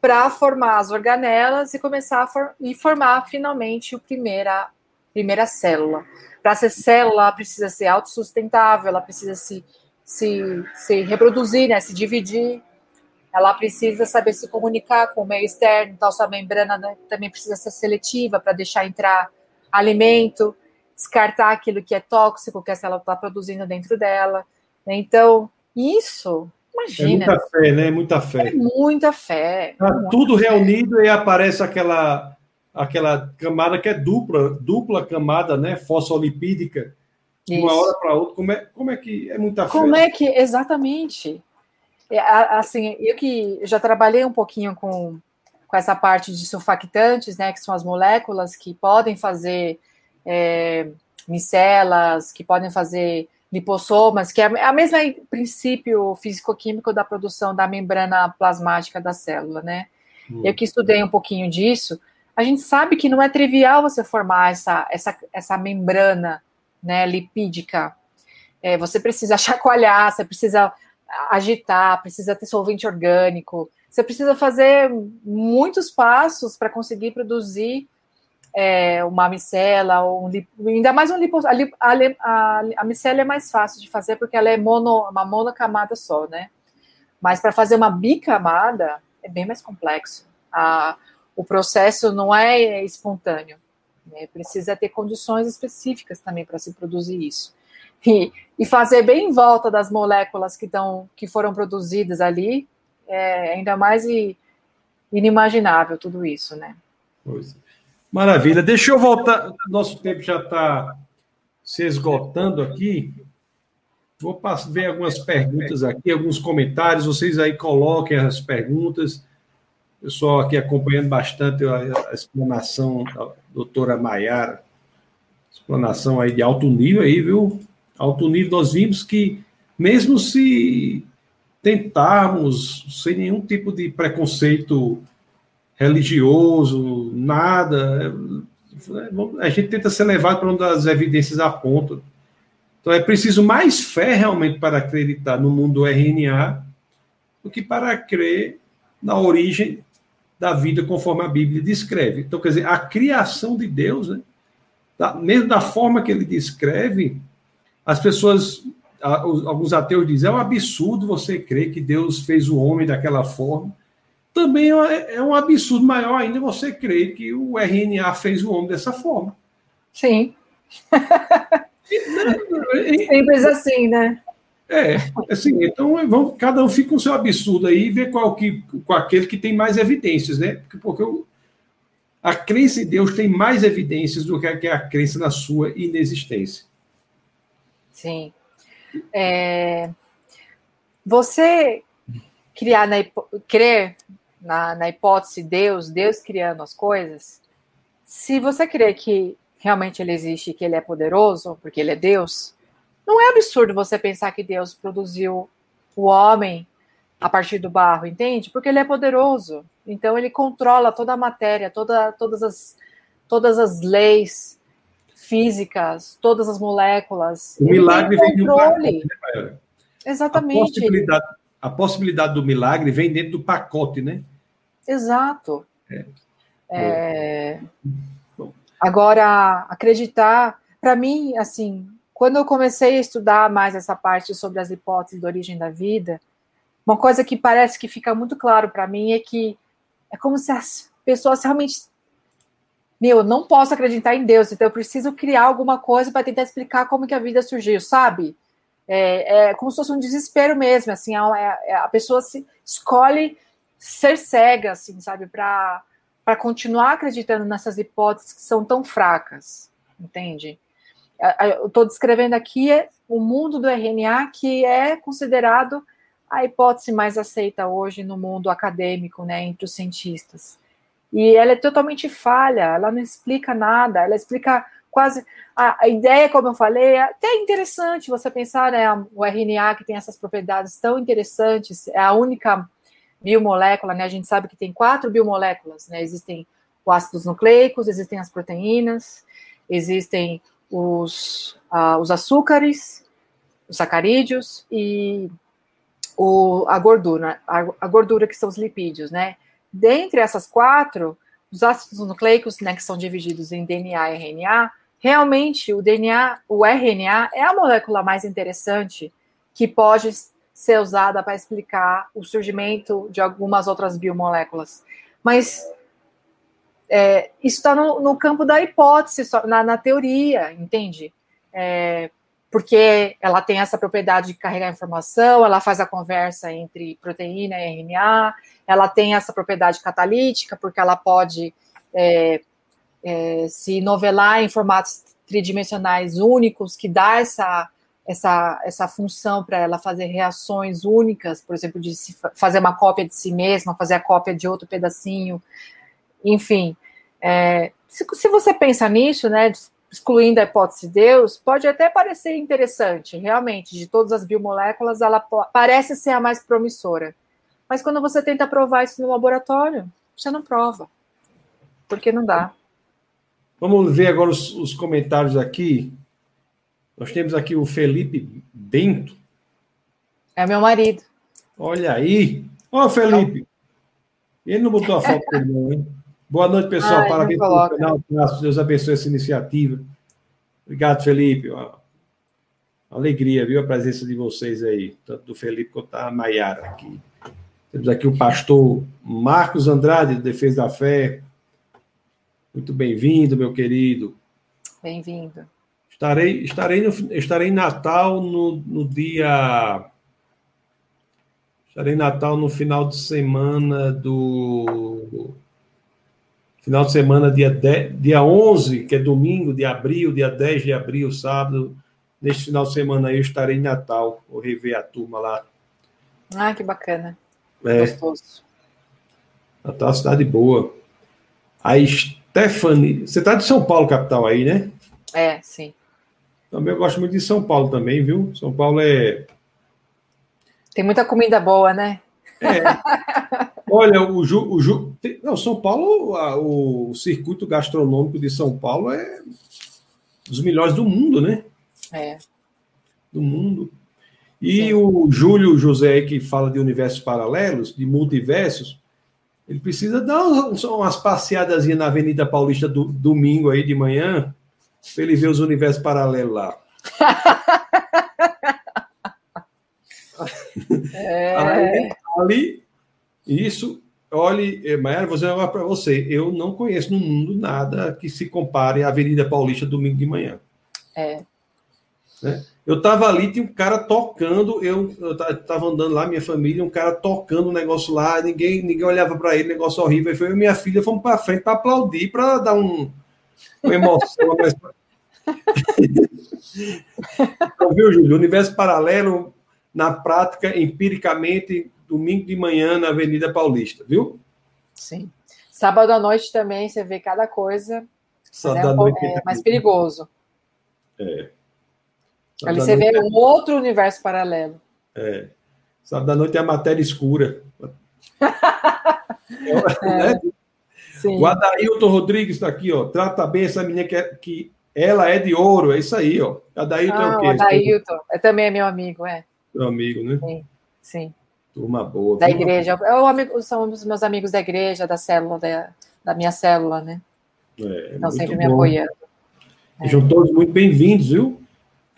B: para formar as organelas e começar a for e formar finalmente a primeira, primeira célula. Para ser célula, ela precisa ser autossustentável, ela precisa se, se, se reproduzir, né, se dividir, ela precisa saber se comunicar com o meio externo, então sua membrana né, também precisa ser seletiva para deixar entrar alimento, descartar aquilo que é tóxico que a célula está produzindo dentro dela. Né? Então, isso, imagina.
A: É muita fé, né? Muita fé.
B: É muita fé.
A: Tá
B: muita
A: tudo
B: fé.
A: reunido e aparece aquela aquela camada que é dupla, dupla camada, né? Fosfolipídica. De uma hora para outra. Como é, como é que é muita fé?
B: Como é que, exatamente. É, assim, eu que já trabalhei um pouquinho com, com essa parte de surfactantes, né? Que são as moléculas que podem fazer é, micelas, que podem fazer lipossomas, que é a mesma princípio físico-químico da produção da membrana plasmática da célula, né? Hum. Eu que estudei um pouquinho disso, a gente sabe que não é trivial você formar essa, essa, essa membrana né, lipídica. É, você precisa [laughs] chacoalhar, você precisa agitar, precisa ter solvente orgânico, você precisa fazer muitos passos para conseguir produzir é, uma micela, ou ainda mais um lipo, a, a, a, micela é mais fácil de fazer porque ela é mono, uma monocamada só, né? Mas para fazer uma bicamada é bem mais complexo. A, o processo não é espontâneo. Né? Precisa ter condições específicas também para se produzir isso. E, e, fazer bem em volta das moléculas que, tão, que foram produzidas ali é ainda mais inimaginável tudo isso, né?
A: Pois. Maravilha. Deixa eu voltar. Nosso tempo já está se esgotando aqui. Vou ver algumas perguntas aqui, alguns comentários. Vocês aí coloquem as perguntas. Pessoal aqui acompanhando bastante a, a explanação da doutora Maiara. Explanação aí de alto nível aí, viu? Alto nível, nós vimos que mesmo se tentarmos, sem nenhum tipo de preconceito religioso, nada. A gente tenta ser levado para onde as evidências apontam. Então é preciso mais fé realmente para acreditar no mundo do RNA do que para crer na origem da vida conforme a Bíblia descreve. Então, quer dizer, a criação de Deus, né, da, mesmo da forma que ele descreve, as pessoas, alguns ateus dizem, é um absurdo você crer que Deus fez o homem daquela forma também é, é um absurdo maior ainda você crer que o RNA fez o homem dessa forma.
B: Sim. [laughs] Simples assim, né?
A: É, assim, então vamos, cada um fica com o seu absurdo aí e vê qual que, com aquele que tem mais evidências, né? Porque, porque a crença em Deus tem mais evidências do que a, crença na sua inexistência.
B: Sim. É, você criar na, crer na, na hipótese Deus, Deus criando as coisas, se você crê que realmente ele existe, que ele é poderoso, porque ele é Deus, não é absurdo você pensar que Deus produziu o homem a partir do barro, entende? Porque ele é poderoso. Então ele controla toda a matéria, toda, todas, as, todas as leis físicas, todas as moléculas.
A: O milagre vem de um
B: pacote, né, Exatamente.
A: A possibilidade, a possibilidade do milagre vem dentro do pacote, né?
B: Exato. É. É... Agora, acreditar, para mim, assim, quando eu comecei a estudar mais essa parte sobre as hipóteses da origem da vida, uma coisa que parece que fica muito claro para mim é que é como se as pessoas realmente meu, eu não posso acreditar em Deus, então eu preciso criar alguma coisa para tentar explicar como que a vida surgiu, sabe? É, é como se fosse um desespero mesmo, assim, a, é, é, a pessoa se escolhe ser cega, assim, sabe, para continuar acreditando nessas hipóteses que são tão fracas, entende? Eu estou descrevendo aqui o mundo do RNA que é considerado a hipótese mais aceita hoje no mundo acadêmico, né, entre os cientistas. E ela é totalmente falha, ela não explica nada, ela explica quase. A, a ideia, como eu falei, é até interessante você pensar, né? O RNA que tem essas propriedades tão interessantes, é a única biomolécula, né? A gente sabe que tem quatro biomoléculas, né? Existem os ácidos nucleicos, existem as proteínas, existem os, uh, os açúcares, os sacarídeos e o, a gordura, a, a gordura que são os lipídios, né? dentre essas quatro, os ácidos nucleicos, né, que são divididos em DNA e RNA, realmente o DNA, o RNA é a molécula mais interessante que pode ser usada para explicar o surgimento de algumas outras biomoléculas. Mas é, isso está no, no, campo da hipótese, na, na teoria, entende? É, porque ela tem essa propriedade de carregar informação, ela faz a conversa entre proteína e RNA, ela tem essa propriedade catalítica, porque ela pode é, é, se novelar em formatos tridimensionais únicos, que dá essa, essa, essa função para ela fazer reações únicas, por exemplo, de fazer uma cópia de si mesma, fazer a cópia de outro pedacinho, enfim. É, se, se, você pensa nisso, né, excluindo a hipótese de Deus, pode até parecer interessante, realmente, de todas as biomoléculas, ela parece ser a mais promissora. Mas quando você tenta provar isso no laboratório, você não prova. Porque não dá.
A: Vamos ver agora os, os comentários aqui. Nós temos aqui o Felipe Bento.
B: É meu marido.
A: Olha aí. Ó, Felipe. Ele não botou a foto [laughs] dele, hein? Boa noite, pessoal. Ai, Parabéns pelo canal. Deus abençoe essa iniciativa. Obrigado, Felipe. Uma alegria, viu, a presença de vocês aí, tanto do Felipe quanto da Maiara aqui. Temos aqui o pastor Marcos Andrade, do Defesa da Fé. Muito bem-vindo, meu querido.
B: Bem-vindo.
A: Estarei, estarei, no, estarei em Natal no, no dia. Estarei em Natal no final de semana do Final de semana, dia, 10, dia 11, que é domingo de abril, dia 10 de abril, sábado. Neste final de semana aí eu estarei em Natal. Vou rever a turma lá.
B: Ah, que bacana.
A: É. Gostoso. Natal é uma cidade boa. A Stephanie. Você está de São Paulo, capital, aí, né?
B: É, sim.
A: Também eu gosto muito de São Paulo também, viu? São Paulo é.
B: Tem muita comida boa, né?
A: É. [laughs] Olha, o, Ju, o Ju, não, São Paulo, a, o circuito gastronômico de São Paulo é dos melhores do mundo, né?
B: É.
A: Do mundo. E Sim. o Júlio José, que fala de universos paralelos, de multiversos, ele precisa dar umas passeadas na Avenida Paulista do, domingo aí de manhã, para ele ver os universos paralelos lá. [laughs] É... ali, ali isso, olhe, eh, Maera, vou dizer agora para você, eu não conheço no mundo nada que se compare à Avenida Paulista domingo de manhã.
B: É.
A: Né? Eu estava ali, tinha um cara tocando, eu, estava andando lá, minha família, um cara tocando um negócio lá, ninguém, ninguém olhava para ele, negócio horrível. Aí foi eu e minha filha fomos para frente para aplaudir, para dar um, uma emoção. [laughs] então, viu, Júlio? Universo paralelo, na prática, empiricamente, domingo de manhã na Avenida Paulista, viu?
B: Sim. Sábado à noite também você vê cada coisa. Sábado é, um noite é mais perigoso.
A: É.
B: Sábado Ali você vê é... um outro universo paralelo.
A: É. Sábado à noite é a matéria escura. [laughs] é. né? Sim. O Adailton Rodrigues está aqui, ó. Trata bem essa menina que, é, que Ela é de ouro, é isso aí, ó.
B: Adailton ah, é o quê? Adailton, é também é meu amigo, é.
A: Meu amigo, né?
B: Sim, sim.
A: Turma boa.
B: Da igreja. Eu, amigo, são os meus amigos da igreja, da célula, da, da minha célula, né? É, Estão sempre bom. me apoiando.
A: Sejam todos muito bem-vindos, viu?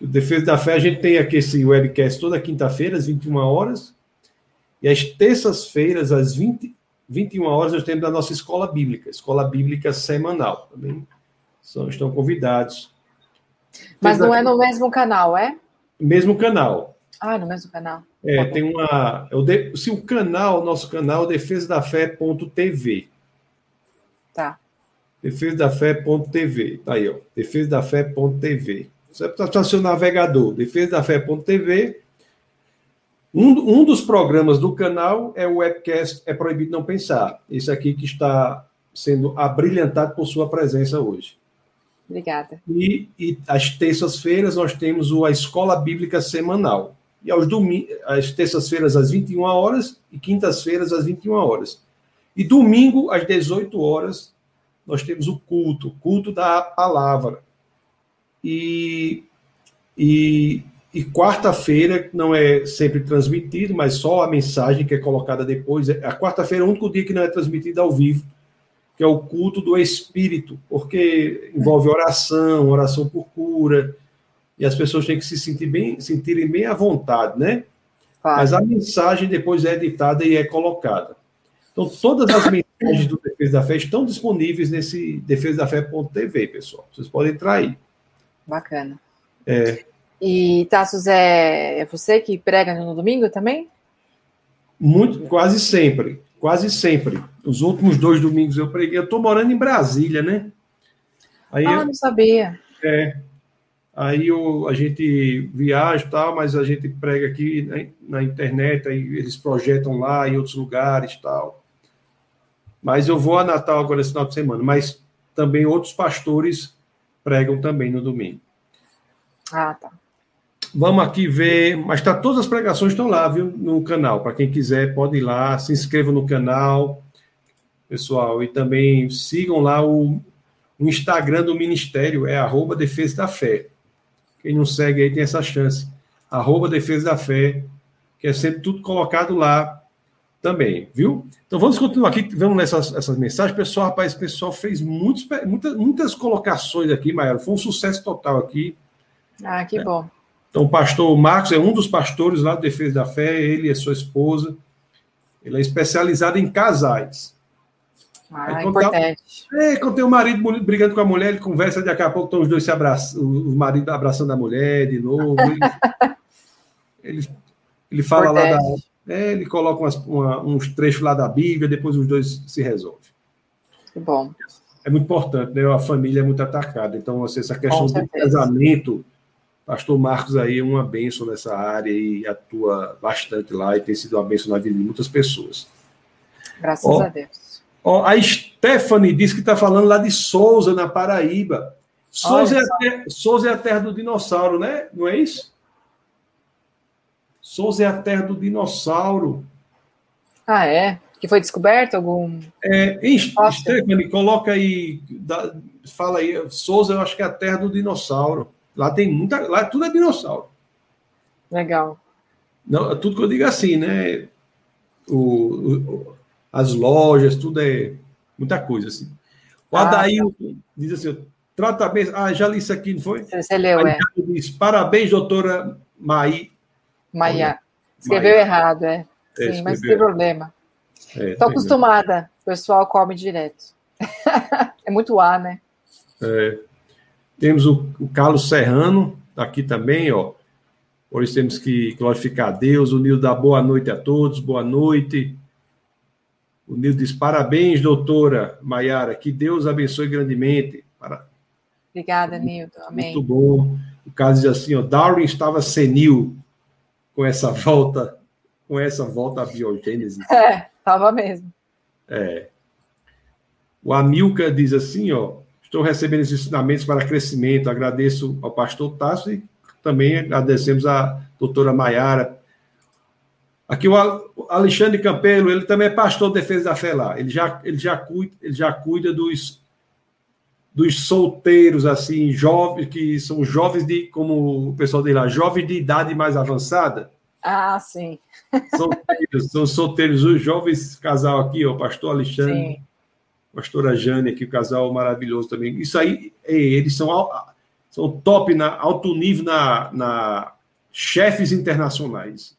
A: O Defesa da Fé, a gente tem aqui esse webcast toda quinta-feira, às 21 horas. E às terças-feiras, às 20, 21 horas, nós temos a nossa escola bíblica, escola bíblica semanal. Também são, estão convidados.
B: Mas não é no mesmo canal, é?
A: Mesmo canal.
B: Ah, no mesmo canal.
A: É, tá tem uma. É se o canal, nosso canal, é defesa da fé.tv.
B: Tá.
A: Defesa da fé.tv. Tá aí, ó. Defesa da fé.tv. Você precisa seu navegador, defesa da fé.tv. Um, um dos programas do canal é o webcast É Proibido Não Pensar. Esse aqui que está sendo abrilhantado por sua presença hoje.
B: Obrigada.
A: E, e às terças-feiras nós temos a Escola Bíblica Semanal. E aos às terças-feiras às 21 horas e quintas-feiras às 21 horas. E domingo às 18 horas nós temos o culto, culto da palavra. E, e, e quarta-feira não é sempre transmitido, mas só a mensagem que é colocada depois. A quarta-feira é o único dia que não é transmitido ao vivo que é o culto do Espírito, porque envolve oração, oração por cura, e as pessoas têm que se sentir bem, sentirem bem à vontade, né? Mas a mensagem depois é editada e é colocada. Então, todas as [coughs] mensagens do Defesa da Fé estão disponíveis nesse defesadafé.tv, pessoal. Vocês podem entrar aí.
B: Bacana.
A: É.
B: E, Tassos, é, é você que prega no domingo também?
A: Muito, quase sempre. Quase sempre. Os últimos dois domingos eu preguei. Eu estou morando em Brasília, né?
B: Aí ah, eu, não sabia.
A: É. Aí eu, a gente viaja e tal, mas a gente prega aqui na, na internet, aí eles projetam lá em outros lugares tal. Mas eu vou a Natal agora esse final de semana. Mas também outros pastores pregam também no domingo.
B: Ah, tá.
A: Vamos aqui ver, mas tá, todas as pregações estão lá, viu, no canal. Para quem quiser, pode ir lá, se inscreva no canal, pessoal, e também sigam lá o, o Instagram do Ministério, é arroba Defesa da Fé. Quem não segue aí tem essa chance. Arroba Defesa da Fé, que é sempre tudo colocado lá também, viu? Então vamos continuar aqui, vamos nessas essas mensagens. Pessoal, rapaz, o pessoal fez muitos, muitas, muitas colocações aqui, Maia. Foi um sucesso total aqui.
B: Ah, que é. bom.
A: Então, o pastor Marcos é um dos pastores lá do Defesa da Fé, ele e sua esposa. Ele é especializado em casais.
B: Ah, é importante.
A: Tá, é, quando tem o marido brigando com a mulher, ele conversa, daqui a pouco estão os dois se abraçando, o marido abraçando a mulher de novo. Ele, [laughs] ele, ele, fala importante. lá da. É, ele coloca umas, uma, uns trechos lá da Bíblia, depois os dois se resolvem.
B: Que bom.
A: É muito importante, né? A família é muito atacada. Então, assim, essa questão do casamento Pastor Marcos aí é uma benção nessa área e atua bastante lá e tem sido uma benção na vida de muitas pessoas.
B: Graças ó, a Deus.
A: Ó, a Stephanie diz que está falando lá de Souza, na Paraíba. Souza é, terra, Souza é, a terra do dinossauro, né? Não é isso? Souza é a terra do dinossauro.
B: Ah, é? Que foi descoberto algum.
A: É, Stephanie, coloca aí, dá, fala aí. Souza, eu acho que é a terra do dinossauro. Lá tem muita. Lá tudo é dinossauro.
B: Legal.
A: Não, tudo que eu digo é assim, né? O, o, as lojas, tudo é muita coisa assim. O ah, Adair tá. diz assim: trata bem. Ah, já li isso aqui, não foi?
B: Você leu, é.
A: Diz, Parabéns, doutora Maí.
B: Maia. Escreveu Maia. errado, é. é Sim, mas não tem problema. Estou é, acostumada. O pessoal come direto. [laughs] é muito A, né?
A: É. Temos o, o Carlos Serrano, aqui também, ó. Hoje temos que glorificar a Deus. O Nildo dá boa noite a todos, boa noite. O Nildo diz: parabéns, doutora Maiara, que Deus abençoe grandemente. Para...
B: Obrigada, Nildo. Amém.
A: Muito bom. O caso diz assim: ó, Darwin estava senil com essa volta, com essa volta à biogênese. [laughs]
B: É, estava mesmo.
A: É. O Amilca diz assim, ó, Estou recebendo esses ensinamentos para crescimento. Agradeço ao pastor Tasso e também agradecemos à doutora Maiara. Aqui o Alexandre Campelo, ele também é pastor de defesa da fé lá. Ele já, ele já, cuida, ele já cuida dos, dos solteiros, assim, jovens, que são jovens de, como o pessoal diz lá, jovens de idade mais avançada.
B: Ah, sim.
A: Solteiros, são solteiros, os jovens casal aqui, ó, pastor Alexandre, sim. pastora Jane aqui, o casal maravilhoso também. Isso aí, eles são, são top, na, alto nível na, na chefes internacionais,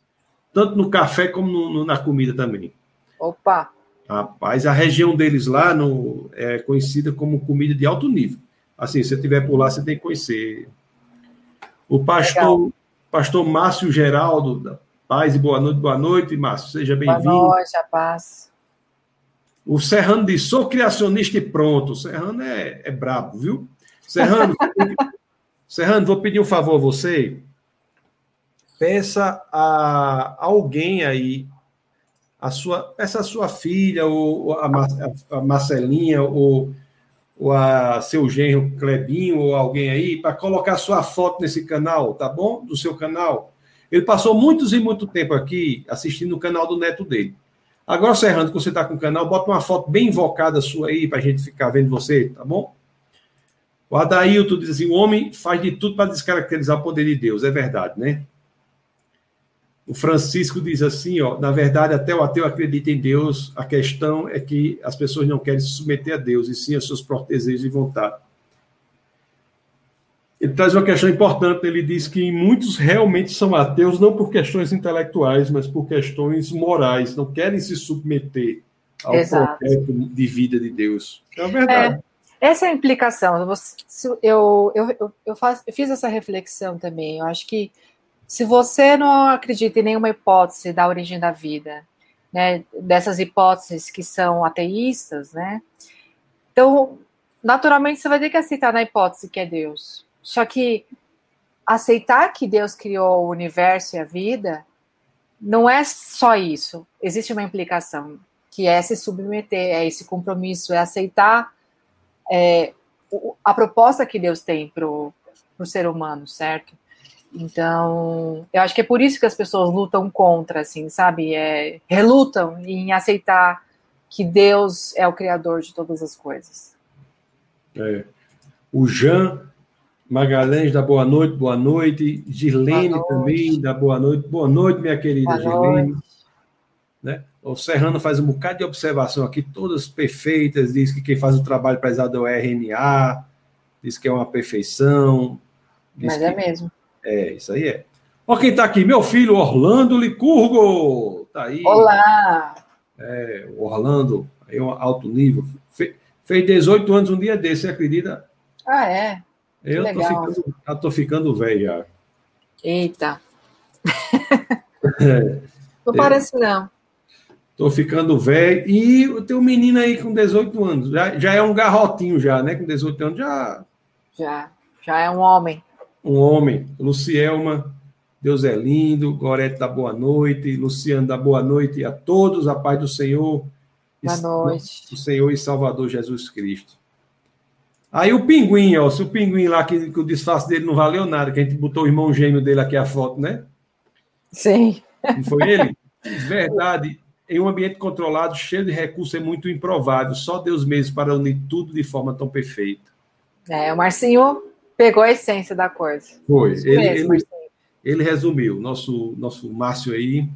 A: tanto no café como no, no, na comida também.
B: Opa!
A: Rapaz, a região deles lá no, é conhecida como comida de alto nível. Assim, se você estiver por lá, você tem que conhecer. O pastor, pastor Márcio Geraldo, da paz e boa noite, boa noite, Márcio, seja bem-vindo.
B: Boa noite, a paz.
A: O Serrano diz, sou criacionista e pronto. O Serrano é, é brabo, viu? Serrano, [laughs] Serrano, vou pedir um favor a você. Peça a alguém aí a sua, essa sua filha, ou a, a Marcelinha, ou, ou a seu genro Clebinho, ou alguém aí, para colocar sua foto nesse canal, tá bom? Do seu canal. Ele passou muitos e muito tempo aqui assistindo o canal do neto dele. Agora, Serrano, que você está com o canal, bota uma foto bem invocada sua aí, para a gente ficar vendo você, tá bom? O Adailton diz assim: o homem faz de tudo para descaracterizar o poder de Deus. É verdade, né? O Francisco diz assim, ó, na verdade, até o ateu acredita em Deus, a questão é que as pessoas não querem se submeter a Deus, e sim aos seus próprios desejos e vontade. Ele traz uma questão importante, ele diz que muitos realmente são ateus, não por questões intelectuais, mas por questões morais, não querem se submeter ao Exato. projeto de vida de Deus. É verdade.
B: É, essa é a implicação. Eu, eu, eu, faz, eu fiz essa reflexão também. Eu acho que se você não acredita em nenhuma hipótese da origem da vida, né, dessas hipóteses que são ateístas, né, então, naturalmente você vai ter que aceitar na hipótese que é Deus. Só que aceitar que Deus criou o universo e a vida não é só isso. Existe uma implicação que é se submeter, é esse compromisso, é aceitar é, a proposta que Deus tem para o ser humano, certo? Então, eu acho que é por isso que as pessoas lutam contra, assim, sabe? É, relutam em aceitar que Deus é o criador de todas as coisas.
A: É. O Jean Magalhães da boa noite, boa noite. Girlene boa noite. também da boa noite. Boa noite, minha querida boa Girlene. Né? O Serrano faz um bocado de observação aqui, todas perfeitas. Diz que quem faz o trabalho pesado é o RNA, diz que é uma perfeição.
B: Mas é mesmo.
A: É, isso aí é. Olha quem está aqui, meu filho Orlando Licurgo. Tá aí.
B: Olá!
A: É, Orlando, aí é um alto nível. Fe, fez 18 anos um dia desse, você acredita?
B: Ah, é?
A: Eu tô ficando, já tô ficando velho já.
B: Eita. [laughs] É, não é, parece, não.
A: Tô ficando velho. E tem um menino aí com 18 anos. Já, já é um garrotinho, já, né? Com 18 anos já.
B: Já. Já é um homem
A: um homem, Lucielma, Deus é lindo, Gorete da boa noite, Luciano da boa noite a todos, a paz do Senhor.
B: Boa noite.
A: O Senhor e Salvador Jesus Cristo. Aí o pinguim, ó, se o pinguim lá, que, que, o disfarce dele não valeu nada, que a gente botou o irmão gêmeo dele aqui a foto, né?
B: Sim.
A: Não foi ele? Verdade. Em um ambiente controlado, cheio de recursos, é muito improvável. Só Deus mesmo para unir tudo de forma tão perfeita.
B: É, o Marcinho Pegou a essência da coisa.
A: Foi. Ele, mesmo, ele, ele, resumiu. Nosso, nosso Márcio aí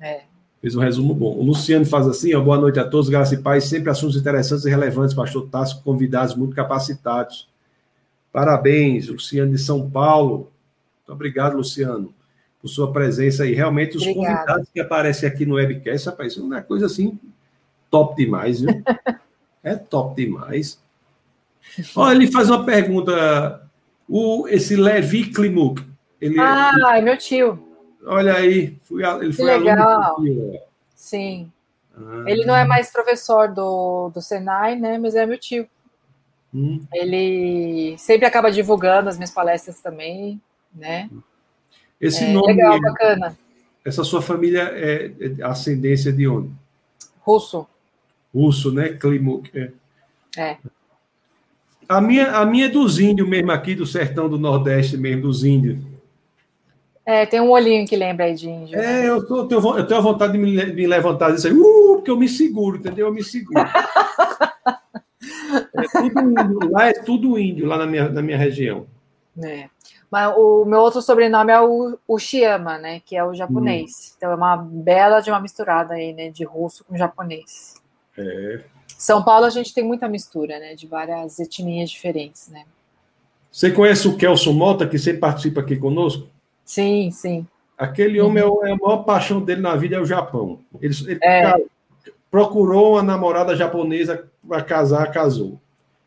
A: é. fez um resumo bom. O Luciano faz assim: ó, boa noite a todos, graças e paz. Sempre assuntos interessantes e relevantes, pastor Tássio, convidados muito capacitados. Parabéns, Luciano de São Paulo. Muito obrigado, Luciano, por sua presença aí. Realmente, os Obrigada. convidados que aparecem aqui no webcast, rapaz, isso é uma coisa assim top demais, viu? [laughs] é top demais. Olha, ele faz uma pergunta o, esse Levi Klimuk.
B: Ele, ah, é meu tio.
A: Olha aí, fui, ele foi
B: que legal. Tio, Sim. Ah. Ele não é mais professor do, do Senai, né? Mas é meu tio. Hum. Ele sempre acaba divulgando as minhas palestras também, né?
A: Esse é, nome. Legal, bacana. Essa sua família é, é ascendência de onde?
B: Russo.
A: Russo, né? Klimuk.
B: É. é.
A: A minha, a minha é dos índios mesmo, aqui do sertão do Nordeste mesmo, dos índios.
B: É, tem um olhinho que lembra aí de índio.
A: É, eu, tô, eu, tenho, eu tenho a vontade de me, me levantar e dizer, uh, porque eu me seguro, entendeu? Eu me seguro. [laughs] É tudo índio. Lá é tudo índio, lá na minha, na minha região.
B: É. Mas o meu outro sobrenome é o, Chiama, né? Que é o japonês. Hum. Então é uma bela de uma misturada aí, né? De russo com japonês.
A: É.
B: São Paulo a gente tem muita mistura, né? De várias etnias diferentes, né?
A: Você conhece o Kelson Mota, que sempre participa aqui conosco?
B: Sim, sim.
A: Aquele homem, uhum. é, a maior paixão dele na vida é o Japão. Ele, ele é. cara, procurou uma namorada japonesa para casar, casou.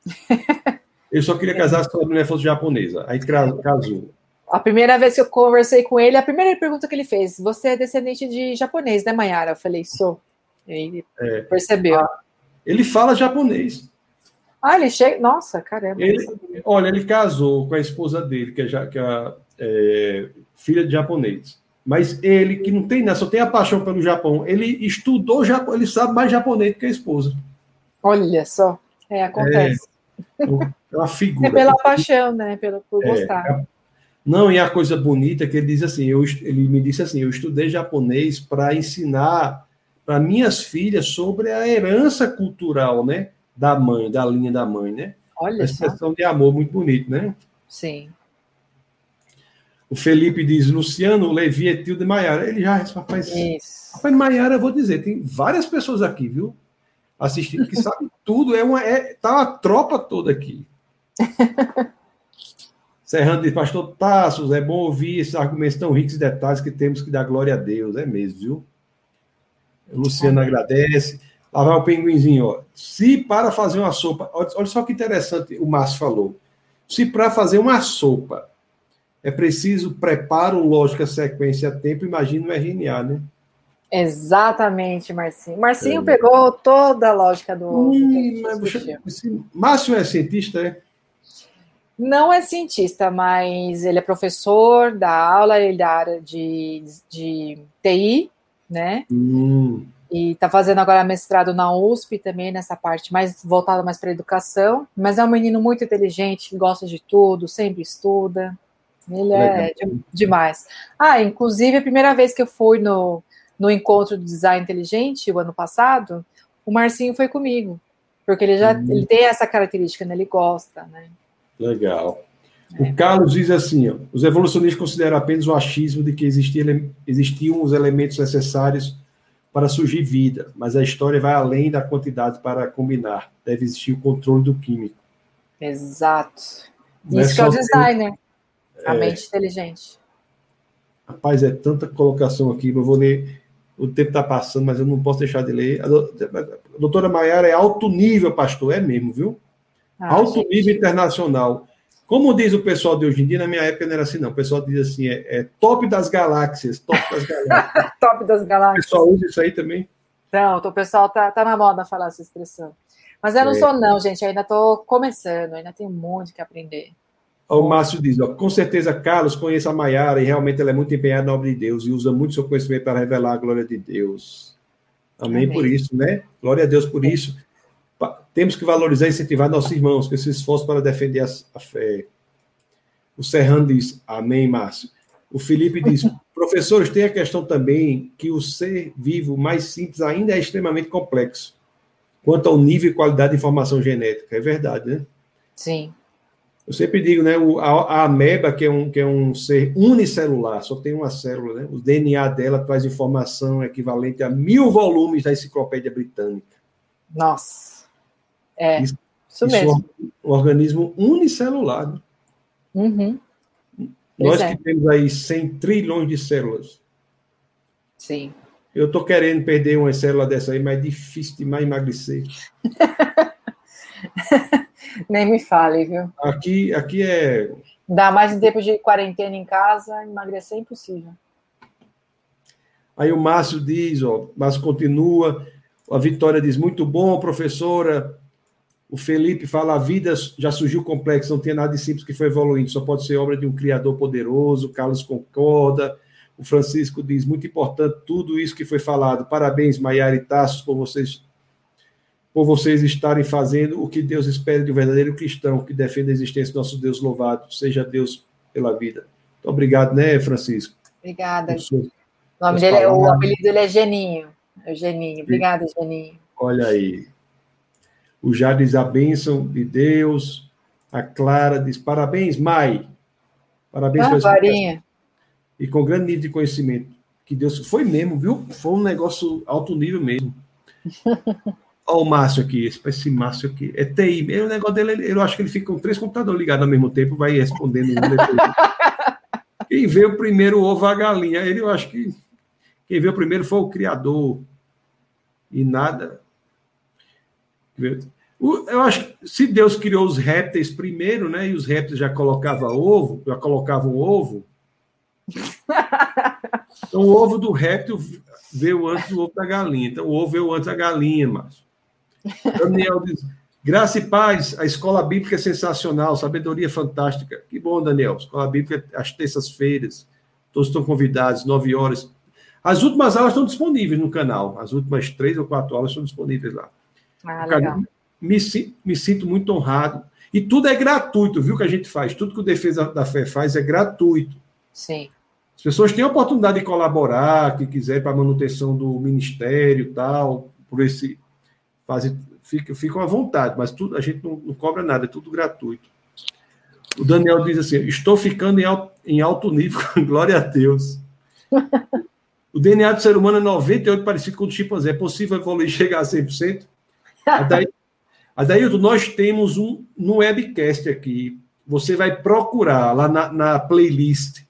A: [laughs] Ele só queria casar se a mulher fosse japonesa. Aí casou.
B: A primeira vez que eu conversei com ele, a primeira pergunta que ele fez: Você é descendente de japonês, né, Mayara? Eu falei: Sou. Ele é. percebeu. Ah,
A: ele fala japonês.
B: Ah, ele chega. Nossa, caramba.
A: Ele, olha, ele casou com a esposa dele, que é, que é, é filha de japonês. Mas ele, que não tem, né, só tem a paixão pelo Japão, ele estudou Japão, ele sabe mais japonês do que a esposa.
B: Olha só. É, acontece.
A: É, é uma figura.
B: É pela paixão, né? Pelo, por é, gostar. É,
A: não, e a coisa bonita é que ele diz assim, eu, ele me disse assim, eu estudei japonês para ensinar para minhas filhas sobre a herança cultural, né? Da mãe, da linha da mãe, né?
B: Olha
A: a expressão de amor muito bonito, né?
B: Sim.
A: O Felipe diz, Luciano, Levi é tio de Maiara. Ele já, rapaz, Isso. rapaz, Maiara, eu vou dizer, tem várias pessoas aqui, viu? Assistindo, que sabem [laughs] tudo. É uma, é, tá uma tropa toda aqui. [laughs] Serrano diz, pastor Tassos, é bom ouvir esses argumentos tão ricos e detalhes que temos que dar glória a Deus. É mesmo, viu? O Luciano agradece. Lá vai o pinguinzinho, ó. Se para fazer uma sopa, olha só que interessante o Márcio falou. Se para fazer uma sopa é preciso preparo, lógica, sequência, tempo, imagina o RNA, né?
B: Exatamente, Marcinho. Marcinho é. pegou toda a lógica do. Hum,
A: mas, Márcio é cientista, é?
B: Não é cientista, mas ele é professor da aula, ele é da área de, de TI, né?
A: Hum.
B: E está fazendo agora mestrado na USP também, nessa parte mais voltada mais para educação. Mas é um menino muito inteligente, gosta de tudo, sempre estuda. Ele é de, demais. Ah, inclusive, a primeira vez que eu fui no, no encontro do design inteligente, o ano passado, o Marcinho foi comigo. Porque ele já uhum. ele tem essa característica, né? Ele gosta, né?
A: Legal. É. O Carlos diz assim: ó, os evolucionistas consideram apenas o achismo de que existia, existiam os elementos necessários para surgir vida, mas a história vai além da quantidade para combinar. Deve existir o controle do químico.
B: Exato. Não é Isso é que é o designer. A é... mente inteligente.
A: Rapaz, é tanta colocação aqui, eu vou ler. O tempo está passando, mas eu não posso deixar de ler. A doutora Maiara é alto nível, pastor, é mesmo, viu? Ah, alto gente. nível internacional. Como diz o pessoal de hoje em dia, na minha época não era assim, não. O pessoal diz assim, é, é top das galáxias, top das galáxias. [laughs]
B: top das galáxias.
A: O pessoal usa isso aí também?
B: Não, o pessoal tá, tá na moda falar essa expressão. Mas eu não é. sou, não, gente. Eu ainda estou começando, ainda tenho muito que aprender.
A: O Márcio diz, ó, com certeza Carlos conhece a Maiara e realmente ela é muito empenhada na obra de Deus e usa muito seu conhecimento para revelar a glória de Deus. Amém, Amém. por isso, né? Glória a Deus por isso. Temos que valorizar e incentivar nossos irmãos que se esforçam para defender a fé. O Serrano diz, Amém, Márcio. O Felipe diz, [laughs] professores, tem a questão também que o ser vivo mais simples ainda é extremamente complexo, quanto ao nível e qualidade de informação genética. É verdade, né?
B: Sim.
A: Eu sempre digo, né, a, a, ameba, que é, um, que é um ser unicelular, só tem uma célula, né? O DNA dela traz informação equivalente a mil volumes da enciclopédia britânica.
B: Nossa. É, isso, isso, mesmo.
A: Um organismo unicelular. Né?
B: Uhum.
A: Nós é. que temos aí 100 trilhões de células.
B: Sim.
A: Eu estou querendo perder uma célula dessa aí, mas é difícil demais emagrecer. [laughs]
B: Nem me fale, viu?
A: Aqui, aqui é.
B: Dá mais um tempo de quarentena em casa, emagrecer é impossível.
A: Aí o Márcio diz, ó, Márcio continua, a Vitória diz, muito bom, professora. O Felipe fala, a vida já surgiu complexa, não tem nada de simples que foi evoluindo, só pode ser obra de um Criador poderoso. O Carlos concorda. O Francisco diz, muito importante tudo isso que foi falado. Parabéns, Maiara e Tassos, por vocês por vocês estarem fazendo o que Deus espera de um verdadeiro cristão que defende a existência do nosso Deus louvado, seja Deus pela vida. Muito obrigado, né, Francisco?
B: Obrigada. O nome dele, é, o apelido dele é Geninho. É o Geninho. Obrigada, Geninho.
A: Olha aí. O Já diz a bênção de Deus. A Clara diz: parabéns, Mai. Parabéns
B: Varinha.
A: E com grande nível de conhecimento. Que Deus. Foi mesmo, viu? Foi um negócio alto nível mesmo. [laughs] Olha o Márcio aqui, esse, esse Márcio aqui. É TI. É, o negócio dele, eu acho que ele fica com três computadores ligados ao mesmo tempo, vai respondendo um [laughs] Quem veio primeiro o ovo a galinha? Ele, eu acho que. Quem veio primeiro foi o Criador. E nada. Eu acho que se Deus criou os répteis primeiro, né? E os répteis já colocavam ovo, já colocavam ovo. [laughs] Então o ovo do réptil veio antes do ovo da galinha. Então o ovo veio antes da galinha, Márcio. Daniel diz: Graça e paz, a escola bíblica é sensacional, sabedoria fantástica. Que bom, Daniel. Escola bíblica às terças-feiras. Todos estão convidados, nove horas. As últimas aulas estão disponíveis no canal. As últimas três ou quatro aulas estão disponíveis lá.
B: Ah, legal.
A: Me, me sinto muito honrado. E tudo é gratuito, viu? Que a gente faz. Tudo que o Defesa da Fé faz é gratuito.
B: Sim.
A: As pessoas têm a oportunidade de colaborar, que quiser, para a manutenção do ministério tal, por esse fazem, ficam, ficam à vontade, mas tudo, a gente não, não, cobra nada, é tudo gratuito. O Daniel diz assim: estou ficando em alto, em alto nível, [laughs] glória a Deus. [laughs] O DNA do ser humano é 98 parecido com o do chimpanzé. É possível evoluir e chegar a 100%? Adailton, nós temos um no webcast aqui. Você vai procurar lá na, na playlist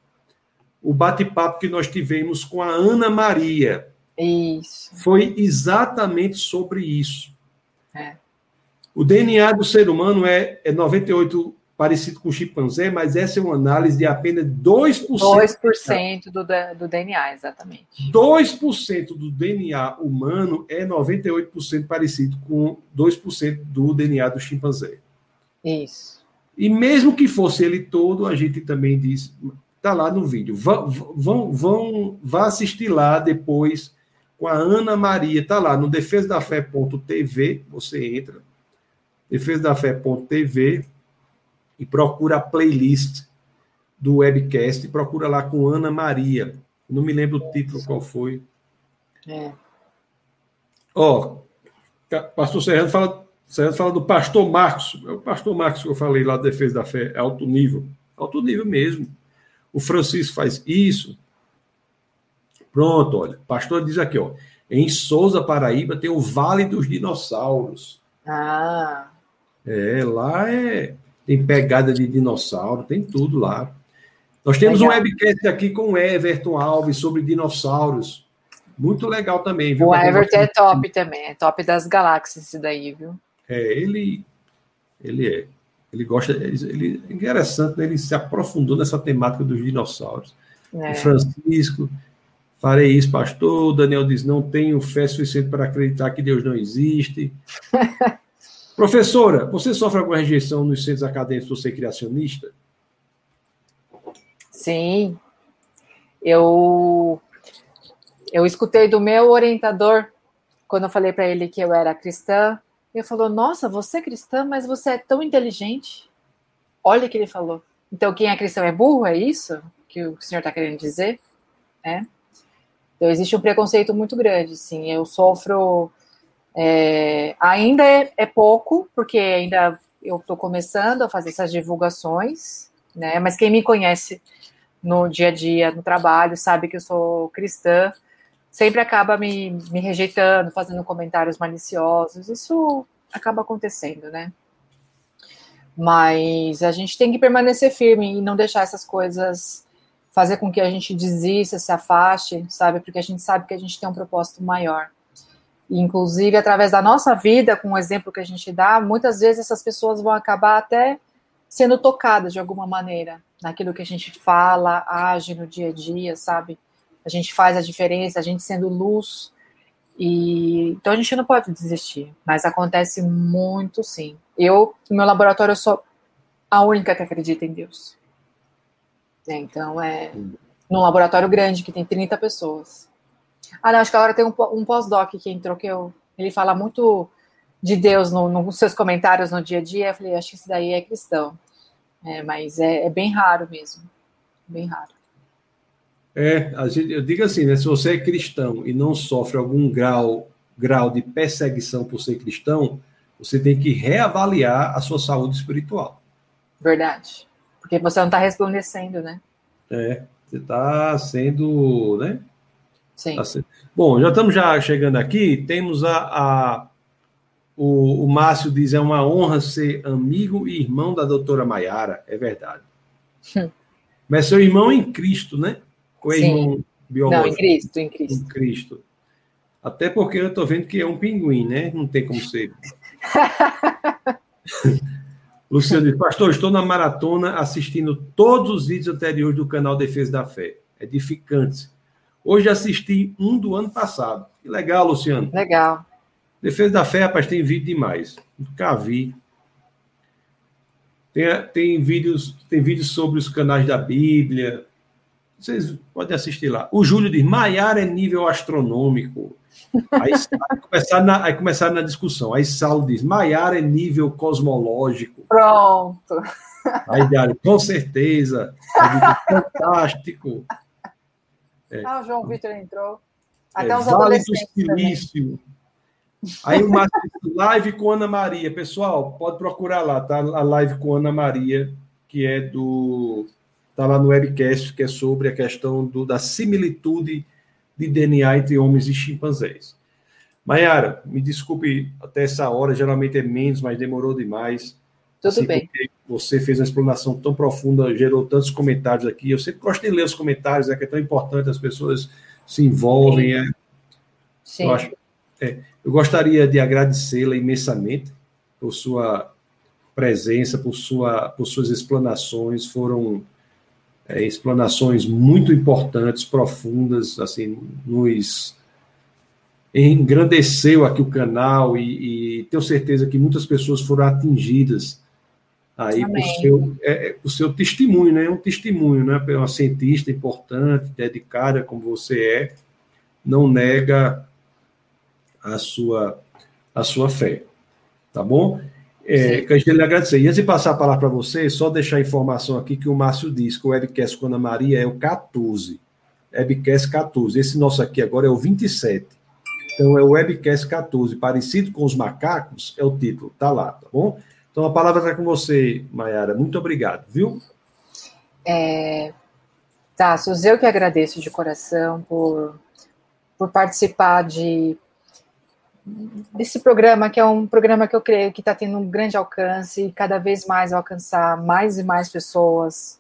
A: o bate-papo que nós tivemos com a Ana Maria.
B: Isso.
A: Foi exatamente sobre isso.
B: É.
A: O DNA do ser humano é, é 98 parecido com o chimpanzé, mas essa é uma análise de apenas 2%.
B: 2% do, do DNA, exatamente.
A: 2% do DNA humano é 98% parecido com 2% do DNA do chimpanzé.
B: Isso.
A: E mesmo que fosse ele todo, a gente também diz, tá lá no vídeo. Vão, vão, vão vá assistir lá depois com a Ana Maria, tá lá no defesadafé.tv, você entra, defesadafé.tv e procura a playlist do webcast, procura lá com Ana Maria. Não me lembro o título qual foi.
B: É.
A: Ó, pastor Serrano fala, Serrano fala do pastor Marcos. É o pastor Marcos que eu falei lá Defesa da Fé, é alto nível. Alto nível mesmo. O Francisco faz isso. Pronto, olha. Pastor diz aqui, ó. Em Souza, Paraíba, tem o Vale dos Dinossauros.
B: Ah.
A: É, lá é, tem pegada de dinossauro, tem tudo lá. Nós temos legal. um webcast aqui com o Everton Alves sobre dinossauros. Muito legal também, viu?
B: O Everton é top também, é top das galáxias esse daí, viu?
A: É, ele, ele é. Ele gosta, ele, é interessante, né? ele se aprofundou nessa temática dos dinossauros. É. O Francisco, Farei isso, pastor. O Daniel diz: não tenho fé suficiente para acreditar que Deus não existe. [laughs] Professora, você sofre alguma rejeição nos centros acadêmicos por ser criacionista?
B: Sim. Eu, eu escutei do meu orientador, quando eu falei para ele que eu era cristã, ele falou: Nossa, você é cristã, mas você é tão inteligente. Olha o que ele falou. Então, quem é cristão é burro? É isso que o senhor está querendo dizer? É. Então, existe um preconceito muito grande, sim. Eu sofro. É, ainda é, é, pouco, porque ainda eu estou começando a fazer essas divulgações, né? Mas quem me conhece no dia a dia, no trabalho, sabe que eu sou cristã, sempre acaba me, me rejeitando, fazendo comentários maliciosos. Isso acaba acontecendo, né? Mas a gente tem que permanecer firme e não deixar essas coisas fazer com que a gente desista, se afaste, sabe? Porque a gente sabe que a gente tem um propósito maior. E, inclusive, através da nossa vida, com o exemplo que a gente dá, muitas vezes essas pessoas vão acabar até sendo tocadas de alguma maneira naquilo que a gente fala, age no dia a dia, sabe? A gente faz a diferença, a gente sendo luz. E então a gente não pode desistir, mas acontece muito sim. Eu, no meu laboratório, eu sou a única que acredita em Deus. Então, é num laboratório grande que tem 30 pessoas. Ah, não, acho que agora tem um, um pós-doc que entrou que eu, ele fala muito de Deus no, nos seus comentários no dia a dia. Eu falei, acho que esse daí é cristão. É, mas é, é, bem raro mesmo. Bem raro.
A: É, gente, eu digo assim, né? Se você é cristão e não sofre algum grau, grau de perseguição por ser cristão, você tem que reavaliar a sua saúde espiritual.
B: Verdade. Porque você não está resplandecendo, né?
A: É, você está sendo, né?
B: Sim.
A: Tá. Bom, já estamos já chegando aqui, temos a, a o, o Márcio diz, é uma honra ser amigo e irmão da doutora Maiara, é verdade. Hum. Mas seu irmão em Cristo, né?
B: Ou é irmão biológico? Não, em Cristo, em Cristo.
A: Em Cristo. Até porque eu estou vendo que é um pinguim, né? Não tem como ser. [laughs] Luciano diz, pastor, estou na maratona assistindo todos os vídeos anteriores do canal Defesa da Fé. Edificantes. Hoje assisti um do ano passado. Que legal, Luciano.
B: Legal.
A: Defesa da Fé, rapaz, tem vídeo demais. Nunca vi. Tem, tem, vídeos, tem vídeos sobre os canais da Bíblia. Vocês podem assistir lá. O Júlio diz: Maiara é nível astronômico. Aí, [laughs] aí, começaram na, aí começaram na discussão. Aí Saulo diz: Maiara é nível cosmológico.
B: Pronto.
A: Aí Diário, com certeza. fantástico.
B: É. Ah, o João Vitor entrou. É, Até
A: é,
B: os
A: vale do Silício. Aí o Márcio live com Ana Maria. Pessoal, pode procurar lá, tá? A live com Ana Maria, que é do. Está lá no webcast, que é sobre a questão do, da similitude de DNA entre homens e chimpanzés. Maiara, me desculpe até essa hora, geralmente é menos, mas demorou demais.
B: Tudo assim, bem.
A: Você fez uma explanação tão profunda, gerou tantos comentários aqui. Eu sempre gosto de ler os comentários, é que é tão importante, as pessoas se envolvem. Sim. É.
B: Sim. Eu, acho,
A: é, eu gostaria de agradecê-la imensamente por sua presença, por, sua, por suas explanações. Foram é, explanações muito importantes, profundas, assim, nos engrandeceu aqui o canal e, e tenho certeza que muitas pessoas foram atingidas aí por seu, é, é, por seu testemunho, né? Um testemunho, né? Uma cientista importante, dedicada como você é, não nega a sua a sua fé, tá bom? É, queria lhe agradecer. E antes de passar a palavra para você, só deixar a informação aqui que o Márcio diz que o webcast com Ana Maria é o 14. Webcast 14. Esse nosso aqui agora é o 27. Então é o webcast 14. Parecido com os macacos, é o título. Tá lá, tá bom? Então a palavra está com você, Mayara. Muito obrigado, viu?
B: É, Tassos, eu que agradeço de coração por, por participar de desse programa, que é um programa que eu creio que está tendo um grande alcance e cada vez mais alcançar mais e mais pessoas.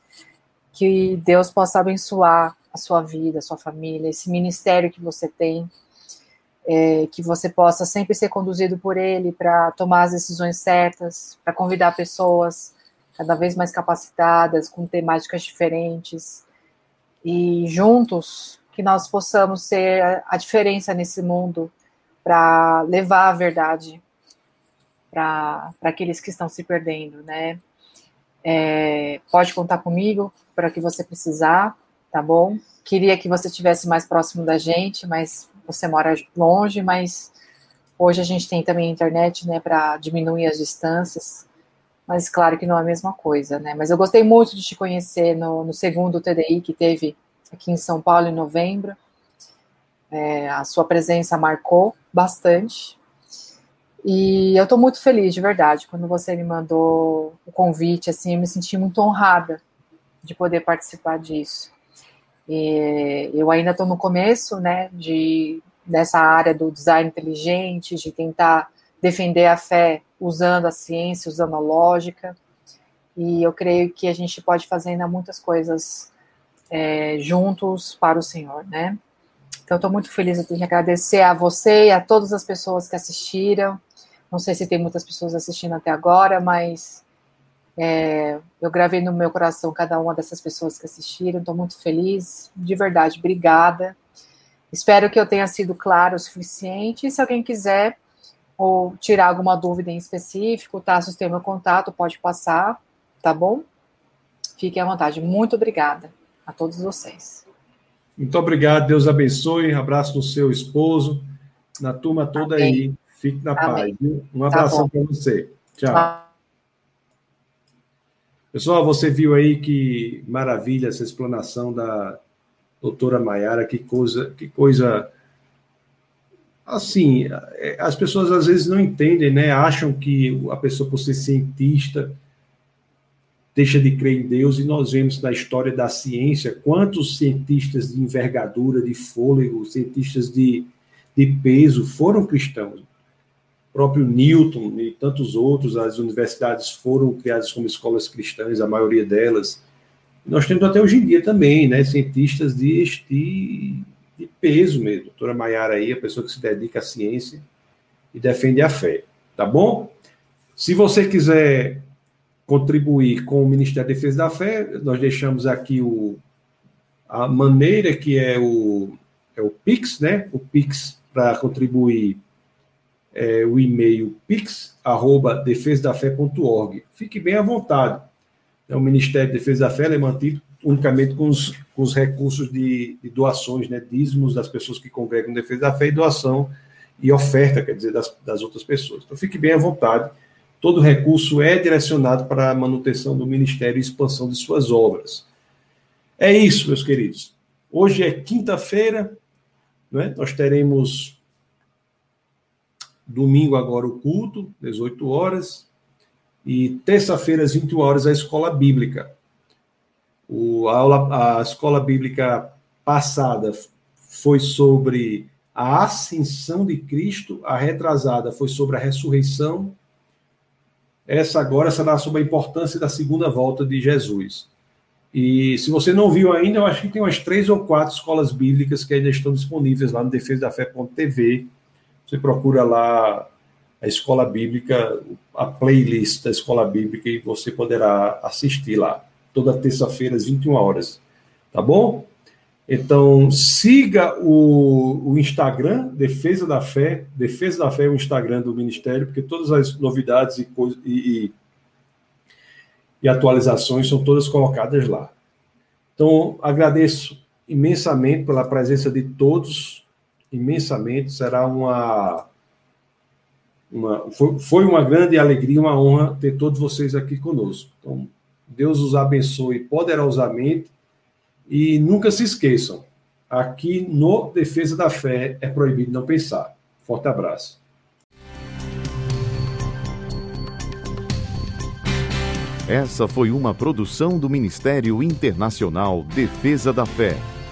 B: Que Deus possa abençoar a sua vida, a sua família, esse ministério que você tem, é, que você possa sempre ser conduzido por Ele para tomar as decisões certas, para convidar pessoas cada vez mais capacitadas, com temáticas diferentes, e juntos que nós possamos ser a diferença nesse mundo para levar a verdade para aqueles que estão se perdendo, né? É, pode contar comigo para que você precisar, tá bom? Queria que você estivesse mais próximo da gente, mas você mora longe, mas hoje a gente tem também internet, né, para diminuir as distâncias. Mas claro que não é a mesma coisa, né? Mas eu gostei muito de te conhecer no, no segundo TDI que teve aqui em São Paulo em novembro. É, a sua presença marcou bastante. E eu estou muito feliz, de verdade. Quando você me mandou o convite, assim, eu me senti muito honrada de poder participar disso. E eu ainda estou no começo, né, de dessa área do design inteligente, de tentar defender a fé usando a ciência, usando a lógica. E eu creio que a gente pode fazer ainda muitas coisas é, juntos para o Senhor, né? Então, estou muito feliz, eu tenho que agradecer a você e a todas as pessoas que assistiram. Não sei se tem muitas pessoas assistindo até agora, mas é, eu gravei no meu coração cada uma dessas pessoas que assistiram. Estou muito feliz, de verdade, obrigada. Espero que eu tenha sido claro o suficiente. E se alguém quiser ou tirar alguma dúvida em específico, tá? Se tem meu contato, pode passar, tá bom? Fiquem à vontade. Muito obrigada a todos vocês.
A: Muito obrigado, Deus abençoe. Abraço no seu esposo, na turma toda Amém. aí. Fique na Amém. paz. Viu? Um abração tá para você. Tchau. Pessoal, você viu aí que maravilha essa explanação da doutora Maiara, que coisa, que coisa assim, é, as pessoas às vezes não entendem, né? Acham que a pessoa, por ser cientista, deixa de crer em Deus, e nós vemos na história da ciência quantos cientistas de envergadura, de fôlego, cientistas de, de peso foram cristãos. Próprio Newton e tantos outros, as universidades foram criadas como escolas cristãs, a maioria delas. Nós temos até hoje em dia também, né, cientistas de, de de peso mesmo. Doutora Maiara aí, a pessoa que se dedica à ciência e defende a fé. Tá bom? Se você quiser contribuir com o Ministério da Defesa da Fé, nós deixamos aqui o, a maneira que é o, é o Pix, né? O Pix para contribuir é o e-mail pix@defesadafé.org. Fique bem à vontade. É o Ministério da Defesa da Fé é mantido unicamente com os, com os recursos de, de, doações, né, dízimos das pessoas que congregam defesa da fé e doação e oferta, quer dizer, das, das outras pessoas. Então fique bem à vontade. Todo recurso é direcionado para a manutenção do ministério e expansão de suas obras. É isso, meus queridos. Hoje é quinta-feira, né? nós teremos domingo agora o culto, 18 horas, e terça-feira às 21 horas a escola bíblica. O, a, aula, a escola bíblica passada foi sobre a ascensão de Cristo, a retrasada foi sobre a ressurreição. Essa agora será sobre a importância da segunda volta de Jesus. E se você não viu ainda, eu acho que tem umas três ou quatro escolas bíblicas que ainda estão disponíveis lá no defesa da fé.tv. Você procura lá a escola bíblica, a playlist da escola bíblica e você poderá assistir lá toda terça-feira às 21 horas. Tá bom? Então, siga o, o, Instagram, Defesa da Fé. Defesa da Fé é o Instagram do Ministério, porque todas as novidades e, e, e atualizações são todas colocadas lá. Então, agradeço imensamente pela presença de todos, imensamente. Será uma. uma foi, foi uma grande alegria, uma honra ter todos vocês aqui conosco. Então, Deus os abençoe poderosamente e nunca se esqueçam, aqui no Defesa da Fé é proibido não pensar. Forte abraço.
C: Essa foi uma produção do Ministério Internacional Defesa da Fé,